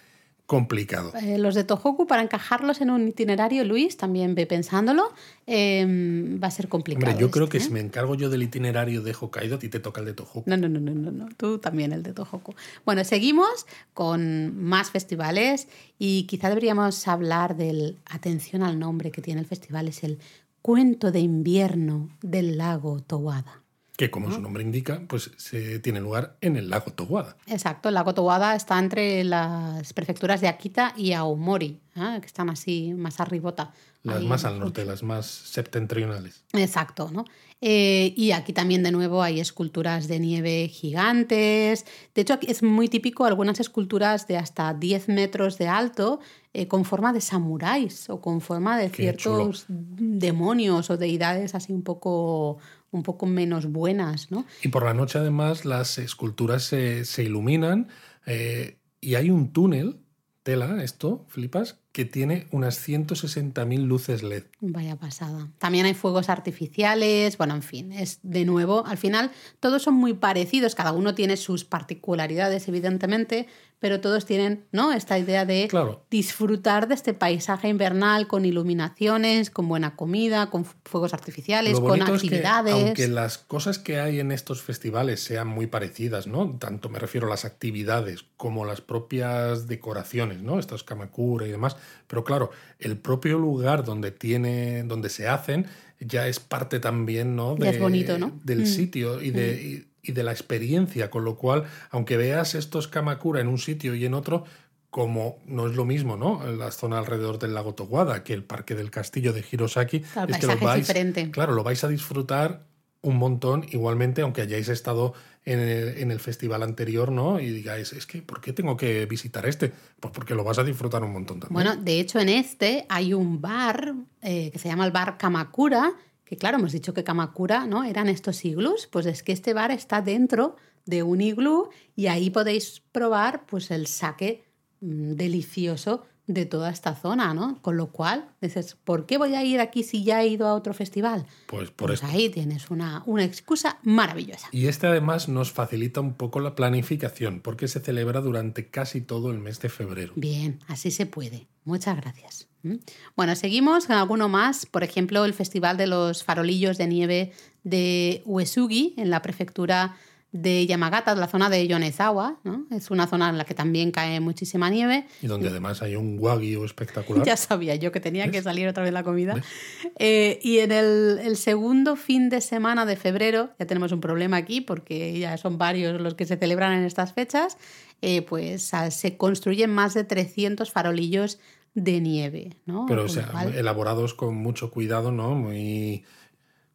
complicado. Eh, los de Tohoku, para encajarlos en un itinerario, Luis, también ve pensándolo, em, va a ser complicado. Hombre, yo creo que ¿eh? si me encargo yo del itinerario de Hokkaido, a ti te toca el de Tohoku. No, no, no, no, no, no, tú también el de Tohoku. Bueno, seguimos con más festivales y quizá deberíamos hablar del, atención al nombre que tiene el festival, es el Cuento de invierno del lago Towada que como su nombre indica, pues se tiene lugar en el lago Towada. Exacto, el lago Towada está entre las prefecturas de Akita y Aomori, ¿eh? que están así más arribota. Las más al norte, las más septentrionales. Exacto, ¿no? Eh, y aquí también de nuevo hay esculturas de nieve gigantes. De hecho, es muy típico algunas esculturas de hasta 10 metros de alto eh, con forma de samuráis o con forma de ciertos demonios o deidades así un poco, un poco menos buenas, ¿no? Y por la noche además las esculturas se, se iluminan eh, y hay un túnel, tela, esto, flipas, que tiene unas 160.000 luces LED. Vaya pasada. También hay fuegos artificiales, bueno, en fin, es de nuevo, al final todos son muy parecidos, cada uno tiene sus particularidades, evidentemente, pero todos tienen ¿no? esta idea de disfrutar de este paisaje invernal con iluminaciones, con buena comida, con fuegos artificiales, con actividades. aunque las cosas que hay en estos festivales sean muy parecidas, ¿no? Tanto me refiero a las actividades como las propias decoraciones, ¿no? Estos kamakura y demás. Pero claro, el propio lugar donde tiene, donde se hacen, ya es parte también, ¿no? es bonito, ¿no? Del mm. sitio y de. Mm y de la experiencia, con lo cual, aunque veas estos Kamakura en un sitio y en otro, como no es lo mismo, ¿no? La zona alrededor del lago Towada que el parque del castillo de Hirosaki, es que lo vais, diferente. claro, lo vais a disfrutar un montón, igualmente, aunque hayáis estado en el, festival anterior, ¿no? Y digáis, es que, ¿por qué tengo que visitar este? Pues porque lo vas a disfrutar un montón también. Bueno, de hecho, en este hay un bar eh, que se llama el bar Kamakura, que claro, hemos dicho que Kamakura ¿no? eran estos iglús, pues es que este bar está dentro de un iglú y ahí podéis probar pues el saque mm, delicioso de toda esta zona, ¿no? Con lo cual, dices, ¿por qué voy a ir aquí si ya he ido a otro festival? Pues por pues ahí tienes una, una excusa maravillosa. Y este además nos facilita un poco la planificación, porque se celebra durante casi todo el mes de febrero. Bien, así se puede. Muchas gracias. ¿Mm? Bueno, seguimos con alguno más, por ejemplo, el Festival de los Farolillos de Nieve de Uesugi, en la prefectura de Yamagata, la zona de Yonezawa, ¿no? Es una zona en la que también cae muchísima nieve. Y donde además hay un wagyu espectacular. ya sabía yo que tenía que salir otra vez la comida. Eh, y en el, segundo fin de semana de febrero, ya tenemos un problema aquí porque ya son varios los que se celebran en estas fechas, eh, pues se construyen más de 300 farolillos de nieve, ¿no? Pero o sea, elaborados con mucho cuidado, ¿no? Muy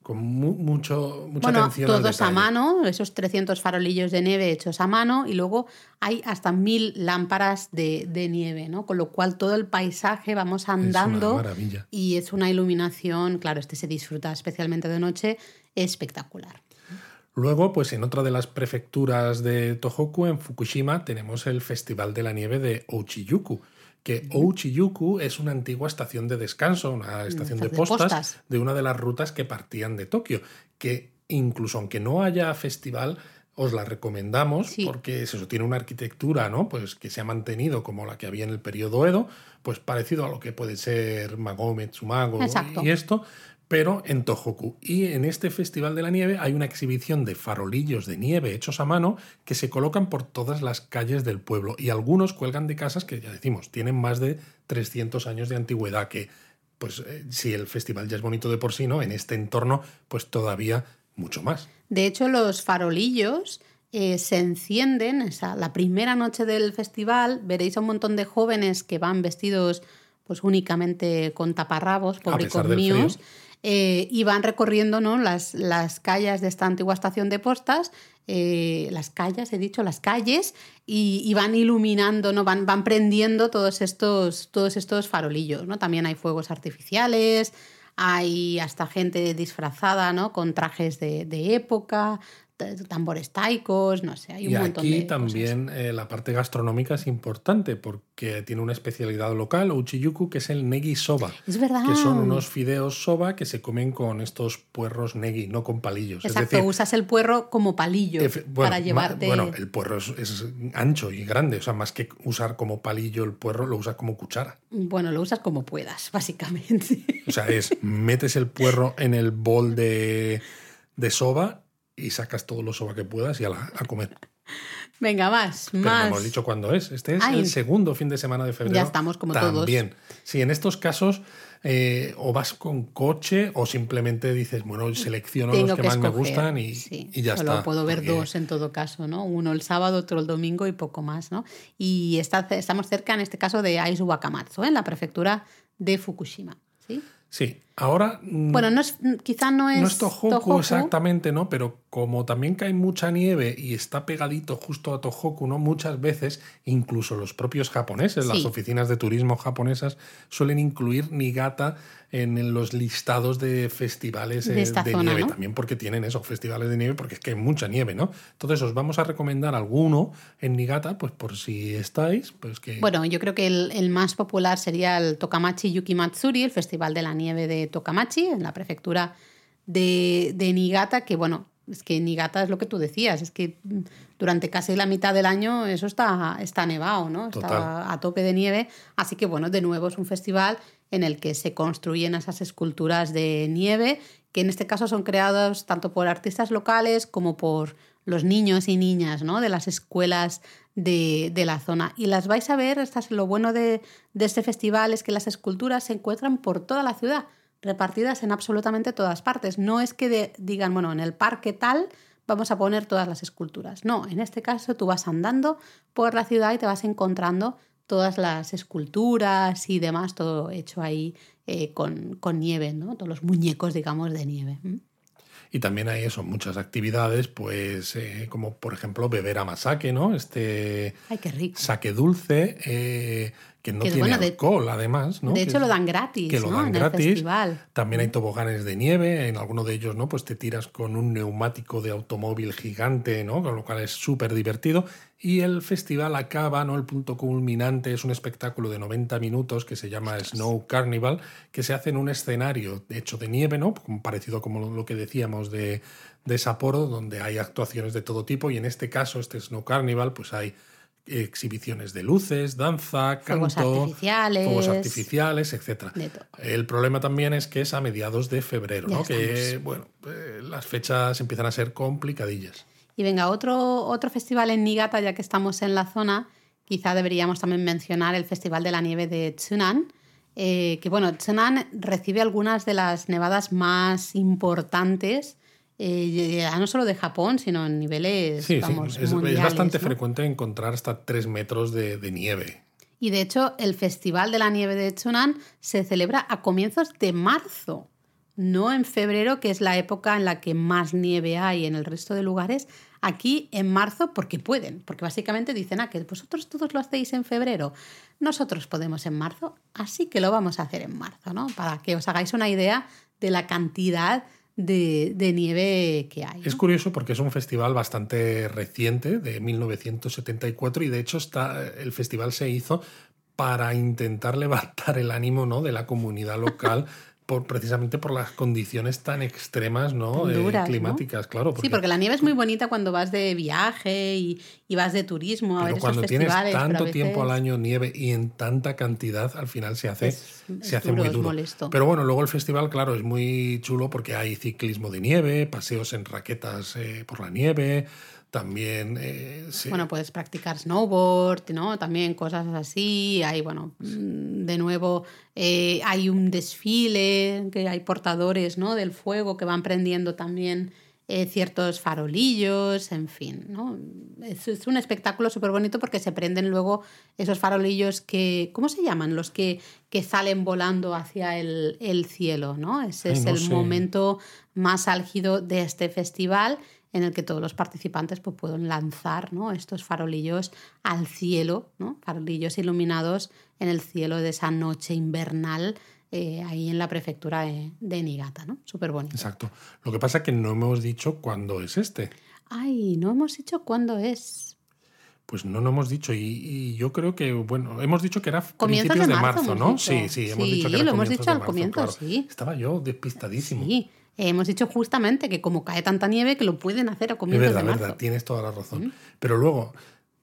con mucho, mucha bueno, atención todos a mano, esos 300 farolillos de nieve hechos a mano y luego hay hasta mil lámparas de, nieve, ¿no? Con lo cual todo el paisaje vamos andando y es una iluminación, claro, este se disfruta especialmente de noche, espectacular. Luego, pues en otra de las prefecturas de Tohoku, en Fukushima, tenemos el Festival de la Nieve de Ouchiyuku que Ouchiyuku es una antigua estación de descanso, una estación de postas, de una de las rutas que partían de Tokio, que incluso aunque no haya festival, os la recomendamos porque eso tiene una arquitectura, ¿no? Pues que se ha mantenido como la que había en el periodo Edo, pues parecido a lo que puede ser Magome, Tsumago y esto, pero en Tohoku. Y en este Festival de la Nieve hay una exhibición de farolillos de nieve hechos a mano que se colocan por todas las calles del pueblo y algunos cuelgan de casas que ya decimos, tienen más de 300 años de antigüedad que pues eh, si el festival ya es bonito de por sí, ¿no? En este entorno pues todavía mucho más. De hecho, los farolillos eh, se encienden, o sea, la primera noche del festival veréis a un montón de jóvenes que van vestidos pues únicamente con taparrabos, pobricos míos, eh, y van recorriendo ¿no? las, las calles de esta antigua estación de postas, eh, las calles, he dicho, las calles, y, van iluminando, ¿no? van, van prendiendo todos estos, todos estos farolillos. ¿no? También hay fuegos artificiales, hay hasta gente disfrazada, ¿no? Con trajes de, de época, tambores taicos, no sé, hay un y montón aquí también eh, la parte gastronómica es importante porque tiene una especialidad local, Uchiyuku, que es el negi soba. Es verdad. Que son unos fideos soba que se comen con estos puerros negi, no con palillos. Exacto, usas el puerro como palillo para llevarte. Bueno, el puerro es, ancho y grande, o sea, más que usar como palillo el puerro, lo usas como cuchara. Bueno, lo usas como puedas, básicamente. O sea, es metes el puerro en el bol de, de soba y sacas todo lo soba que puedas y a, la, a comer. Venga, más, Pero más. No hemos dicho cuándo es. Este es el segundo fin de semana de febrero. Ya estamos como También. todos. También. Sí, en estos casos eh, o vas con coche o simplemente dices, bueno, selecciono los que, más me gustan y, y ya Solo está. puedo ver dos en todo caso, ¿no? Uno el sábado, otro el domingo y poco más, ¿no? Y está, estamos cerca, en este caso, de Aizu Wakamatsu, ¿eh? en la prefectura de Fukushima. ¿sí? Sí, ahora. mm, Bueno, no es, quizá no es. No es Tohoku, exactamente, ¿no? Pero como también cae mucha nieve y está pegadito justo a Tohoku, ¿no? Muchas veces, incluso los propios japoneses, las oficinas de turismo japonesas, suelen incluir Niigata en los listados de festivales De eh, esta de zona, nieve. ¿no? También porque tienen eso, festivales de nieve, porque es que hay mucha nieve, ¿no? Entonces os vamos a recomendar alguno en Niigata, pues por si estáis, pues que. Bueno, yo creo que el, el más popular sería el Tokamachi Yuki Matsuri, el Festival de la Nieve de Tokamachi, en la prefectura de, de Niigata, que bueno, es que Niigata es lo que tú decías, es que durante casi la mitad del año eso está, está nevado, ¿no? Está Total. a tope de nieve. Así que bueno, de nuevo es un festival en el que se construyen esas esculturas de nieve, que en este caso son creadas tanto por artistas locales como por los niños y niñas ¿no? de las escuelas de, de la zona. Y las vais a ver, esta es lo bueno de, de este festival, es que las esculturas se encuentran por toda la ciudad, repartidas en absolutamente todas partes. No es que de- digan, bueno, en el parque tal vamos a poner todas las esculturas. No, en este caso tú vas andando por la ciudad y te vas encontrando todas las esculturas y demás, todo hecho ahí eh, con, con nieve, ¿no? Todos los muñecos, digamos, de nieve. ¿m? Y también hay eso, muchas actividades, pues eh, como por ejemplo beber amasake, ¿no? Este Ay, qué rico. saque dulce, eh, que no Que, tiene bueno, de- alcohol además, ¿no? De hecho, lo dan gratis, que lo ¿no? dan en gratis. el festival. También hay toboganes de nieve, en alguno de ellos, ¿no? Pues te tiras con un neumático de automóvil gigante, ¿no? Con lo cual es súper divertido. Y el festival acaba, ¿no? El punto culminante es un espectáculo de 90 minutos que se llama Snow Carnival, que se hace en un escenario hecho de nieve, ¿no? Parecido como lo que decíamos de, de Sapporo, donde hay actuaciones de todo tipo. Y en este caso, este Snow Carnival, pues hay exhibiciones de luces, danza, Fuegos canto, artificiales. fuegos artificiales, etcétera. De todo. El problema también es que es a mediados de febrero. Que bueno, eh, las fechas empiezan a ser complicadillas. Y venga, otro, otro festival en Niigata, ya que estamos en la zona, quizá deberíamos también mencionar el Festival de la Nieve de Tsunan, eh, que bueno, Tsunan recibe algunas de las nevadas más importantes, eh, no solo de Japón, sino en niveles, Sí, vamos, sí, es, bastante ¿no? frecuente encontrar hasta 3 metros de, de nieve. Y de hecho, el Festival de la Nieve de Tsunan se celebra a comienzos de marzo, no en febrero, que es la época en la que más nieve hay en el resto de lugares. Aquí en marzo porque pueden, porque básicamente dicen, ah, que vosotros todos lo hacéis en febrero, nosotros podemos en marzo, así que lo vamos a hacer en marzo, ¿no? Para que os hagáis una idea de la cantidad de, de nieve que hay. ¿no? Es curioso porque es un festival bastante reciente, de 1974, y de hecho está, el festival se hizo para intentar levantar el ánimo ¿no? de la comunidad local por, precisamente por las condiciones tan extremas ¿no? Eh, climáticas, claro. Sí, porque la nieve es muy bonita cuando vas de viaje y, vas de turismo a pero ver cuando tienes tanto tiempo al año nieve y en tanta cantidad, al final se hace, se hace muy duro. Pero bueno, luego el festival, claro, es muy chulo porque hay ciclismo de nieve, paseos en raquetas eh, por la nieve, también... Eh, bueno, puedes practicar snowboard, ¿no? También cosas así. Hay, bueno, de nuevo, eh, hay un desfile, que hay portadores, ¿no? Del fuego que van prendiendo también eh, ciertos farolillos, en fin, ¿no? Es, es un espectáculo súper bonito porque se prenden luego esos farolillos que, ¿cómo se llaman? Los que, que salen volando hacia el, el cielo, ¿no? Ese es el momento más álgido de este festival en el que todos los participantes pues, pueden lanzar ¿no? estos farolillos al cielo, ¿no? farolillos iluminados en el cielo de esa noche invernal eh, ahí en la prefectura de, Nigata, ¿no? Súper bonito. Exacto. Lo que pasa es que no hemos dicho cuándo es este. Ay, no hemos dicho cuándo es. Pues no, no hemos dicho. Y, yo creo que, bueno, hemos dicho que era principios de marzo, ¿no? Sí, sí, hemos dicho que era lo hemos dicho al comienzo, sí. Estaba yo despistadísimo. Sí, hemos dicho justamente que como cae tanta nieve que lo pueden hacer a comienzos es verdad, de marzo. verdad, tienes toda la razón. Pero luego,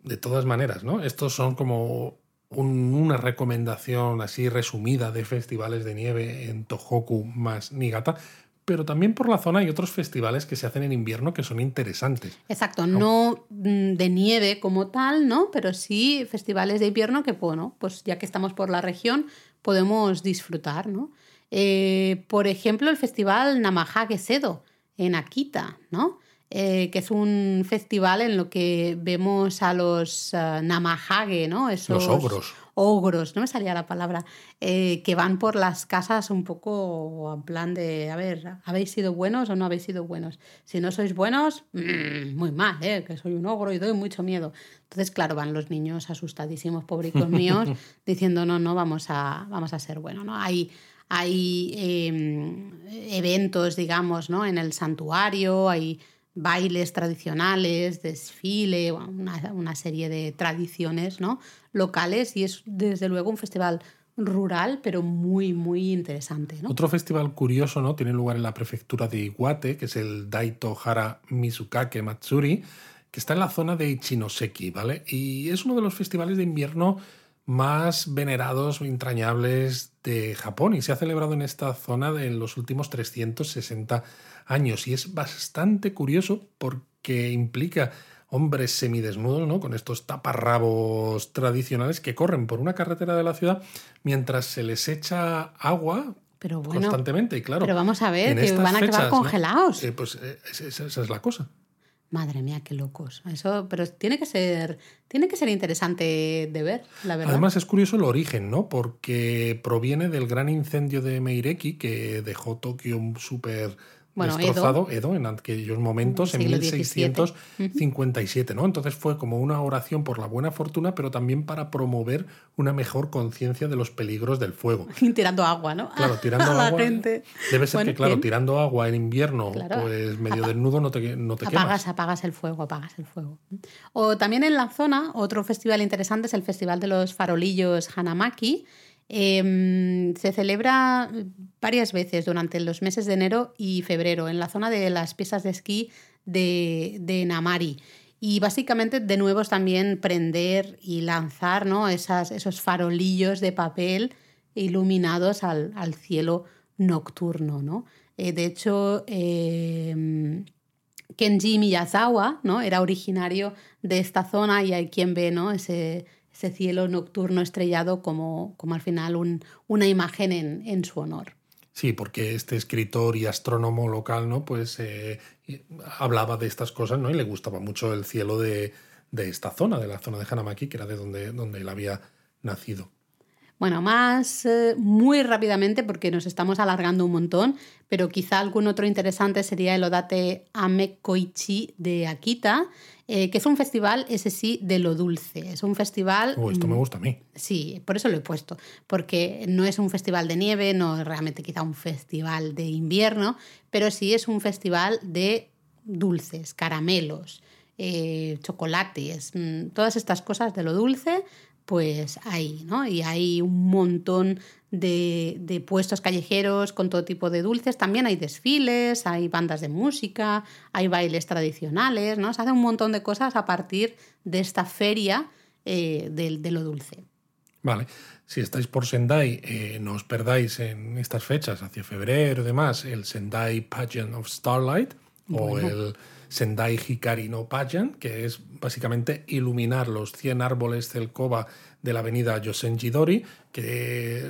de todas maneras, ¿no? Estos son como una recomendación así resumida de festivales de nieve en Tohoku más Niigata, pero también por la zona hay otros festivales que se hacen en invierno que son interesantes. Exacto, no, mm, de nieve como tal, ¿no? Pero sí festivales de invierno que, bueno, pues ya que estamos por la región, podemos disfrutar, ¿no? Eh, por ejemplo, el festival Namahage Sedo en Akita, ¿no? Eh, que es un festival en lo que vemos a los uh, Namahage, ¿no? Esos los ogros. Ogros, no me salía la palabra, eh, que van por las casas un poco en plan de, a ver, ¿habéis sido buenos o no habéis sido buenos? Si no sois buenos, mmm, muy mal, ¿eh? que soy un ogro y doy mucho miedo. Entonces, claro, van los niños asustadísimos, pobricos míos, diciendo, no, no, vamos a, vamos a ser buenos, ¿no? Hay, hay em, eventos, digamos, ¿no? En el santuario, hay bailes tradicionales, desfile, una, una, serie de tradiciones ¿no? locales y es desde luego un festival rural, pero muy, muy interesante. Otro festival curioso ¿no? tiene lugar en la prefectura de Iwate, que es el Daito Hara Mizukake Matsuri, que está en la zona de Ichinoseki, ¿vale? Y es uno de los festivales de invierno más venerados o entrañables de Japón y se ha celebrado en esta zona en los últimos 360 años y es bastante curioso porque implica hombres semidesnudos, ¿no? Con estos taparrabos tradicionales que corren por una carretera de la ciudad mientras se les echa agua pero constantemente. Y claro, pero vamos a ver, que van a quedar congelados. Eh, pues eh, esa es la cosa. Madre mía, qué locos. Eso, pero tiene que ser, tiene que ser interesante de ver, la verdad. Además es curioso el origen, ¿no? Porque proviene del gran incendio de Meireki que dejó Tokio súper bueno, destrozado Edo. en aquellos momentos, en 1657, ¿no? Entonces fue como una oración por la buena fortuna, pero también para promover una mejor conciencia de los peligros del fuego. tirando agua, ¿no? Claro, tirando agua. Debe ser que, claro, tirando agua en invierno, pues medio desnudo no te, no te apagas, Apagas el fuego, apagas el fuego. O también en la zona, otro festival interesante es el Festival de los Farolillos Hanamaki, Em, se celebra varias veces durante los meses de enero y febrero en la zona de las pistas de esquí de, Namari. Y básicamente de nuevo es también prender y lanzar ¿no? Esas, esos farolillos de papel iluminados al, cielo nocturno. ¿no? Eh, de hecho, em, Kenji Miyazawa ¿no? era originario de esta zona y hay quien ve ¿no? ese, ese cielo nocturno estrellado como, como al final un, una imagen en, en, su honor. Sí, porque este escritor y astrónomo local, ¿no? Pues eh, hablaba de estas cosas, ¿no? Y le gustaba mucho el cielo de, de, esta zona, de la zona de Hanamaki, que era de donde, donde él había nacido. Bueno, más eh, muy rápidamente, porque nos estamos alargando un montón, pero quizá algún otro interesante sería el Odate Amekoichi de Akita, eh, que es un festival, ese sí, de lo dulce. Es un festival... Oh, esto me gusta a mí. Sí, por eso lo he puesto, porque no es un festival de nieve, no es realmente quizá un festival de invierno, pero sí es un festival de dulces, caramelos, eh, chocolates, mm, todas estas cosas de lo dulce pues ahí, ¿no? Y hay un montón de, de, puestos callejeros con todo tipo de dulces. También hay desfiles, hay bandas de música, hay bailes tradicionales, ¿no? Se hace un montón de cosas a partir de esta feria eh, de, de, lo dulce. Vale. Si estáis por Sendai, eh, no os perdáis en estas fechas, hacia febrero y demás, el Sendai Pageant of Starlight o el Sendai Hikari no Pageant, que es básicamente iluminar los 100 árboles Celcova de la avenida Yosenji-dori, que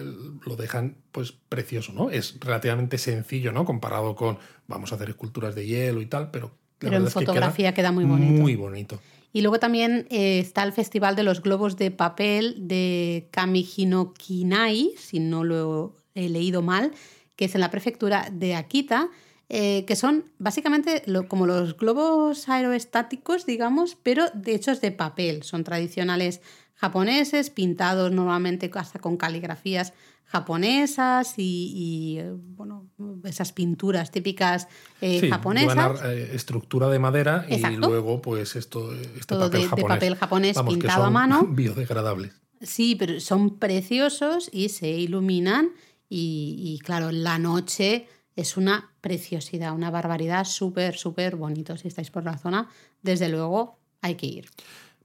lo dejan pues precioso, ¿no? Es relativamente sencillo, ¿no? Comparado con vamos a hacer esculturas de hielo y tal, pero pero en fotografía queda, muy bonito. Muy bonito. Y luego también eh, está el Festival de los Globos de Papel de Kamihinokinai, si no lo he leído mal, que es en la prefectura de Akita, eh, que son básicamente como los globos aeroestáticos, digamos, pero de hechos de papel. Son tradicionales japoneses, pintados normalmente hasta con caligrafías japonesas y, bueno, esas pinturas típicas eh, japonesas. Eh, estructura de madera y luego pues esto este Todo papel de, japonés. papel japonés pintado a mano. Biodegradables. Sí, pero son preciosos y se iluminan y, y claro, la noche es una preciosidad, una barbaridad, súper, súper bonito. Si estáis por la zona, desde luego hay que ir.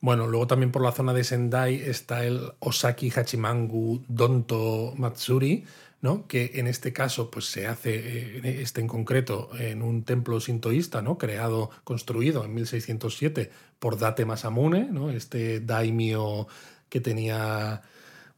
Bueno, luego también por la zona de Sendai está el Osaki Hachimangu Donto Matsuri, ¿no? que en este caso pues, se hace, eh, este en concreto, en un templo sintoísta, ¿no? creado, construido en 1607 por Date Masamune, ¿no? este daimyo que tenía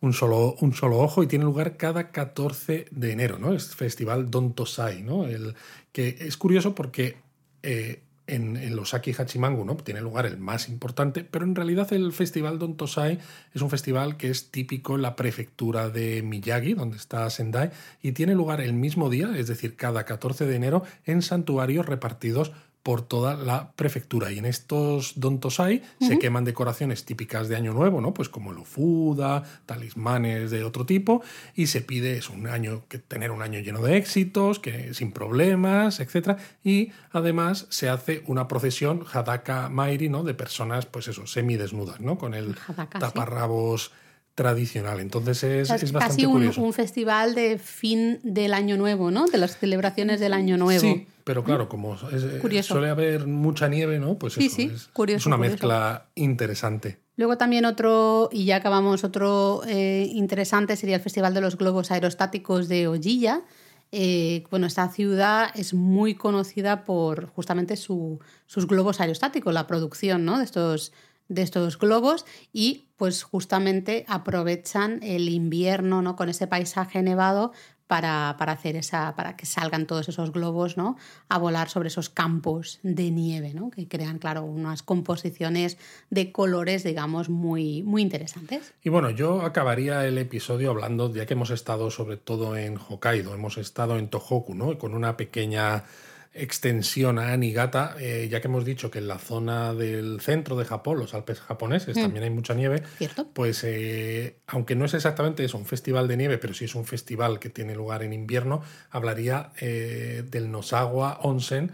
un solo, un solo ojo y tiene lugar cada 14 de enero, ¿no? Es festival Dontosai, ¿no? El, que es curioso porque eh, en, en, los Aki Hachimangu, ¿no? Tiene lugar el más importante, pero en realidad el festival Dontosai es un festival que es típico en la prefectura de Miyagi, donde está Sendai, y tiene lugar el mismo día, es decir, cada 14 de enero, en santuarios repartidos por toda la prefectura. Y en estos Dontosai se queman decoraciones típicas de Año Nuevo, ¿no? Pues como el ofuda, talismanes de otro tipo, y se pide es un año que tener un año lleno de éxitos, que sin problemas, etc. Y además se hace una procesión Hadaka Mairi, ¿no? De personas, pues eso, semidesnudas, ¿no? Con el taparrabos tradicional. Entonces es, es bastante casi un, curioso. un, festival de fin del año nuevo, ¿no? De las celebraciones del año nuevo. Sí, pero claro, como es, suele haber mucha nieve, ¿no? Pues sí, eso, sí, es, curioso, es una curioso. mezcla interesante. Luego también otro, y ya acabamos, otro eh, interesante sería el Festival de los Globos Aerostáticos de Ojilla. Eh, bueno, esta ciudad es muy conocida por justamente su, sus globos aerostáticos, la producción ¿no? de estos de estos globos y pues justamente aprovechan el invierno ¿no? con ese paisaje nevado para, para, hacer esa, para que salgan todos esos globos ¿no? a volar sobre esos campos de nieve, ¿no? que crean, claro, unas composiciones de colores, digamos, muy, muy interesantes. Y bueno, yo acabaría el episodio hablando, ya que hemos estado sobre todo en Hokkaido, hemos estado en Tohoku, ¿no? con una pequeña extensión a Anigata, eh, ya que hemos dicho que en la zona del centro de Japón, los Alpes japoneses, mm. también hay mucha nieve, ¿Cierto? pues eh, aunque no es exactamente eso, un festival de nieve, pero sí es un festival que tiene lugar en invierno, hablaría eh, del Nosawa Onsen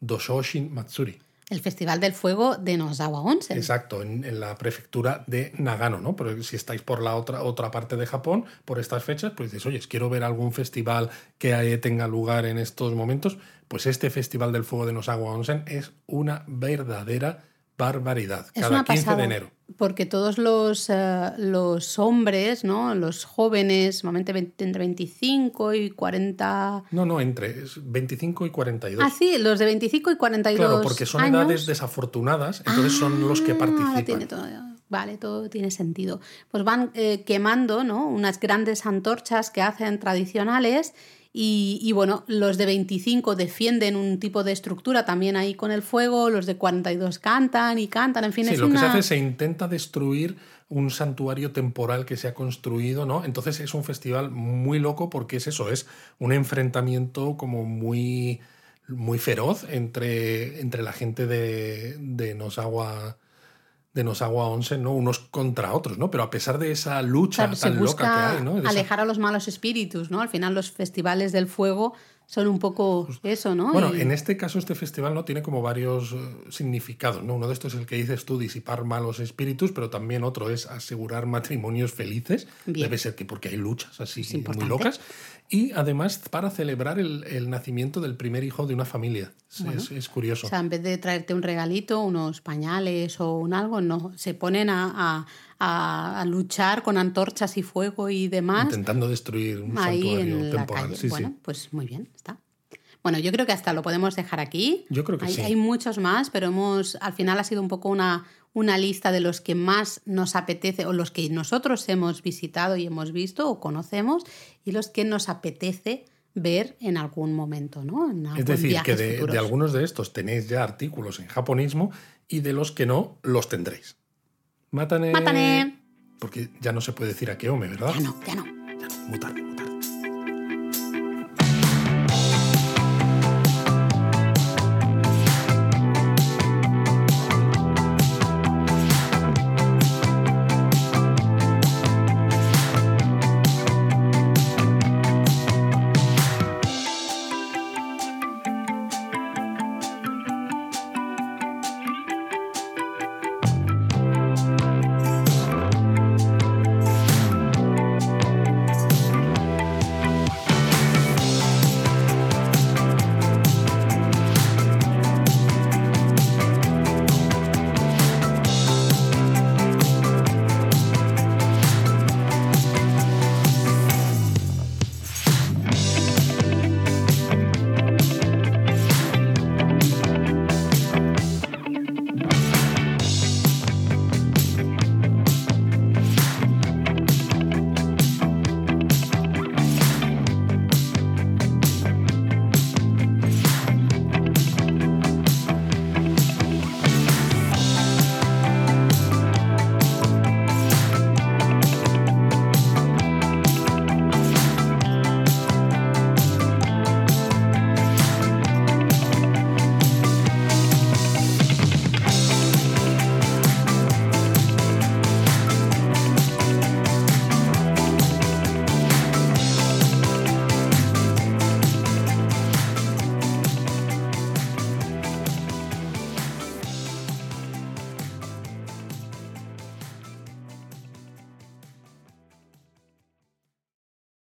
Doshoshin Matsuri. El Festival del Fuego de Nosawa Onsen. Exacto, en, en, la prefectura de Nagano, ¿no? Pero si estáis por la otra, otra parte de Japón, por estas fechas, pues dices, oye, quiero ver algún festival que tenga lugar en estos momentos, pues este Festival del Fuego de Nosawa Onsen es una verdadera barbaridad. Es cada una 15 pasada, de enero. Porque todos los, uh, los hombres, ¿no? Los jóvenes, normalmente entre 25 y 40. No, no, entre 25 y 42. Ah, sí, los de 25 y 42. Claro, porque son años. edades desafortunadas, entonces ah, son los que participan. Tiene todo, vale, todo tiene sentido. Pues van eh, quemando, ¿no? Unas grandes antorchas que hacen tradicionales. Y, y, bueno, los de 25 defienden un tipo de estructura también ahí con el fuego, los de 42 cantan y cantan, en fin. Sí, es lo una... que se hace es se intenta destruir un santuario temporal que se ha construido, ¿no? Entonces es un festival muy loco porque es eso, es un enfrentamiento como muy, muy feroz entre, entre la gente de, de Nosawa de Nosawa Onsen, ¿no? Unos contra otros, ¿no? Pero a pesar de esa lucha Claro, tan loca que hay, ¿no? De esa- alejar a los malos espíritus, ¿no? Al final los festivales del fuego son un poco eso, ¿no? Bueno, en este caso este festival no tiene como varios eh, significados, ¿no? Uno de estos es el que dices tú, disipar malos espíritus, pero también otro es asegurar matrimonios felices. Debe ser que porque hay luchas así muy locas. Y además para celebrar el, nacimiento del primer hijo de una familia. es, curioso. O sea, en vez de traerte un regalito, unos pañales o un algo, no, se ponen a, a, luchar con antorchas y fuego y demás. Intentando destruir un santuario temporal. bueno, pues muy bien, está. Bueno, yo creo que hasta lo podemos dejar aquí. Yo creo que hay, sí. Hay muchos más, pero hemos, al final ha sido un poco una, una lista de los que más nos apetece o los que nosotros hemos visitado y hemos visto o conocemos y los que nos apetece ver en algún momento, ¿no? es decir, que de, de, algunos de estos tenéis ya artículos en japonismo y de los que no los tendréis. Mátane. Mátane. Porque ya no se puede decir a Keome, ¿verdad? Ya no, ya no. Ya no, muy tarde, muy tarde.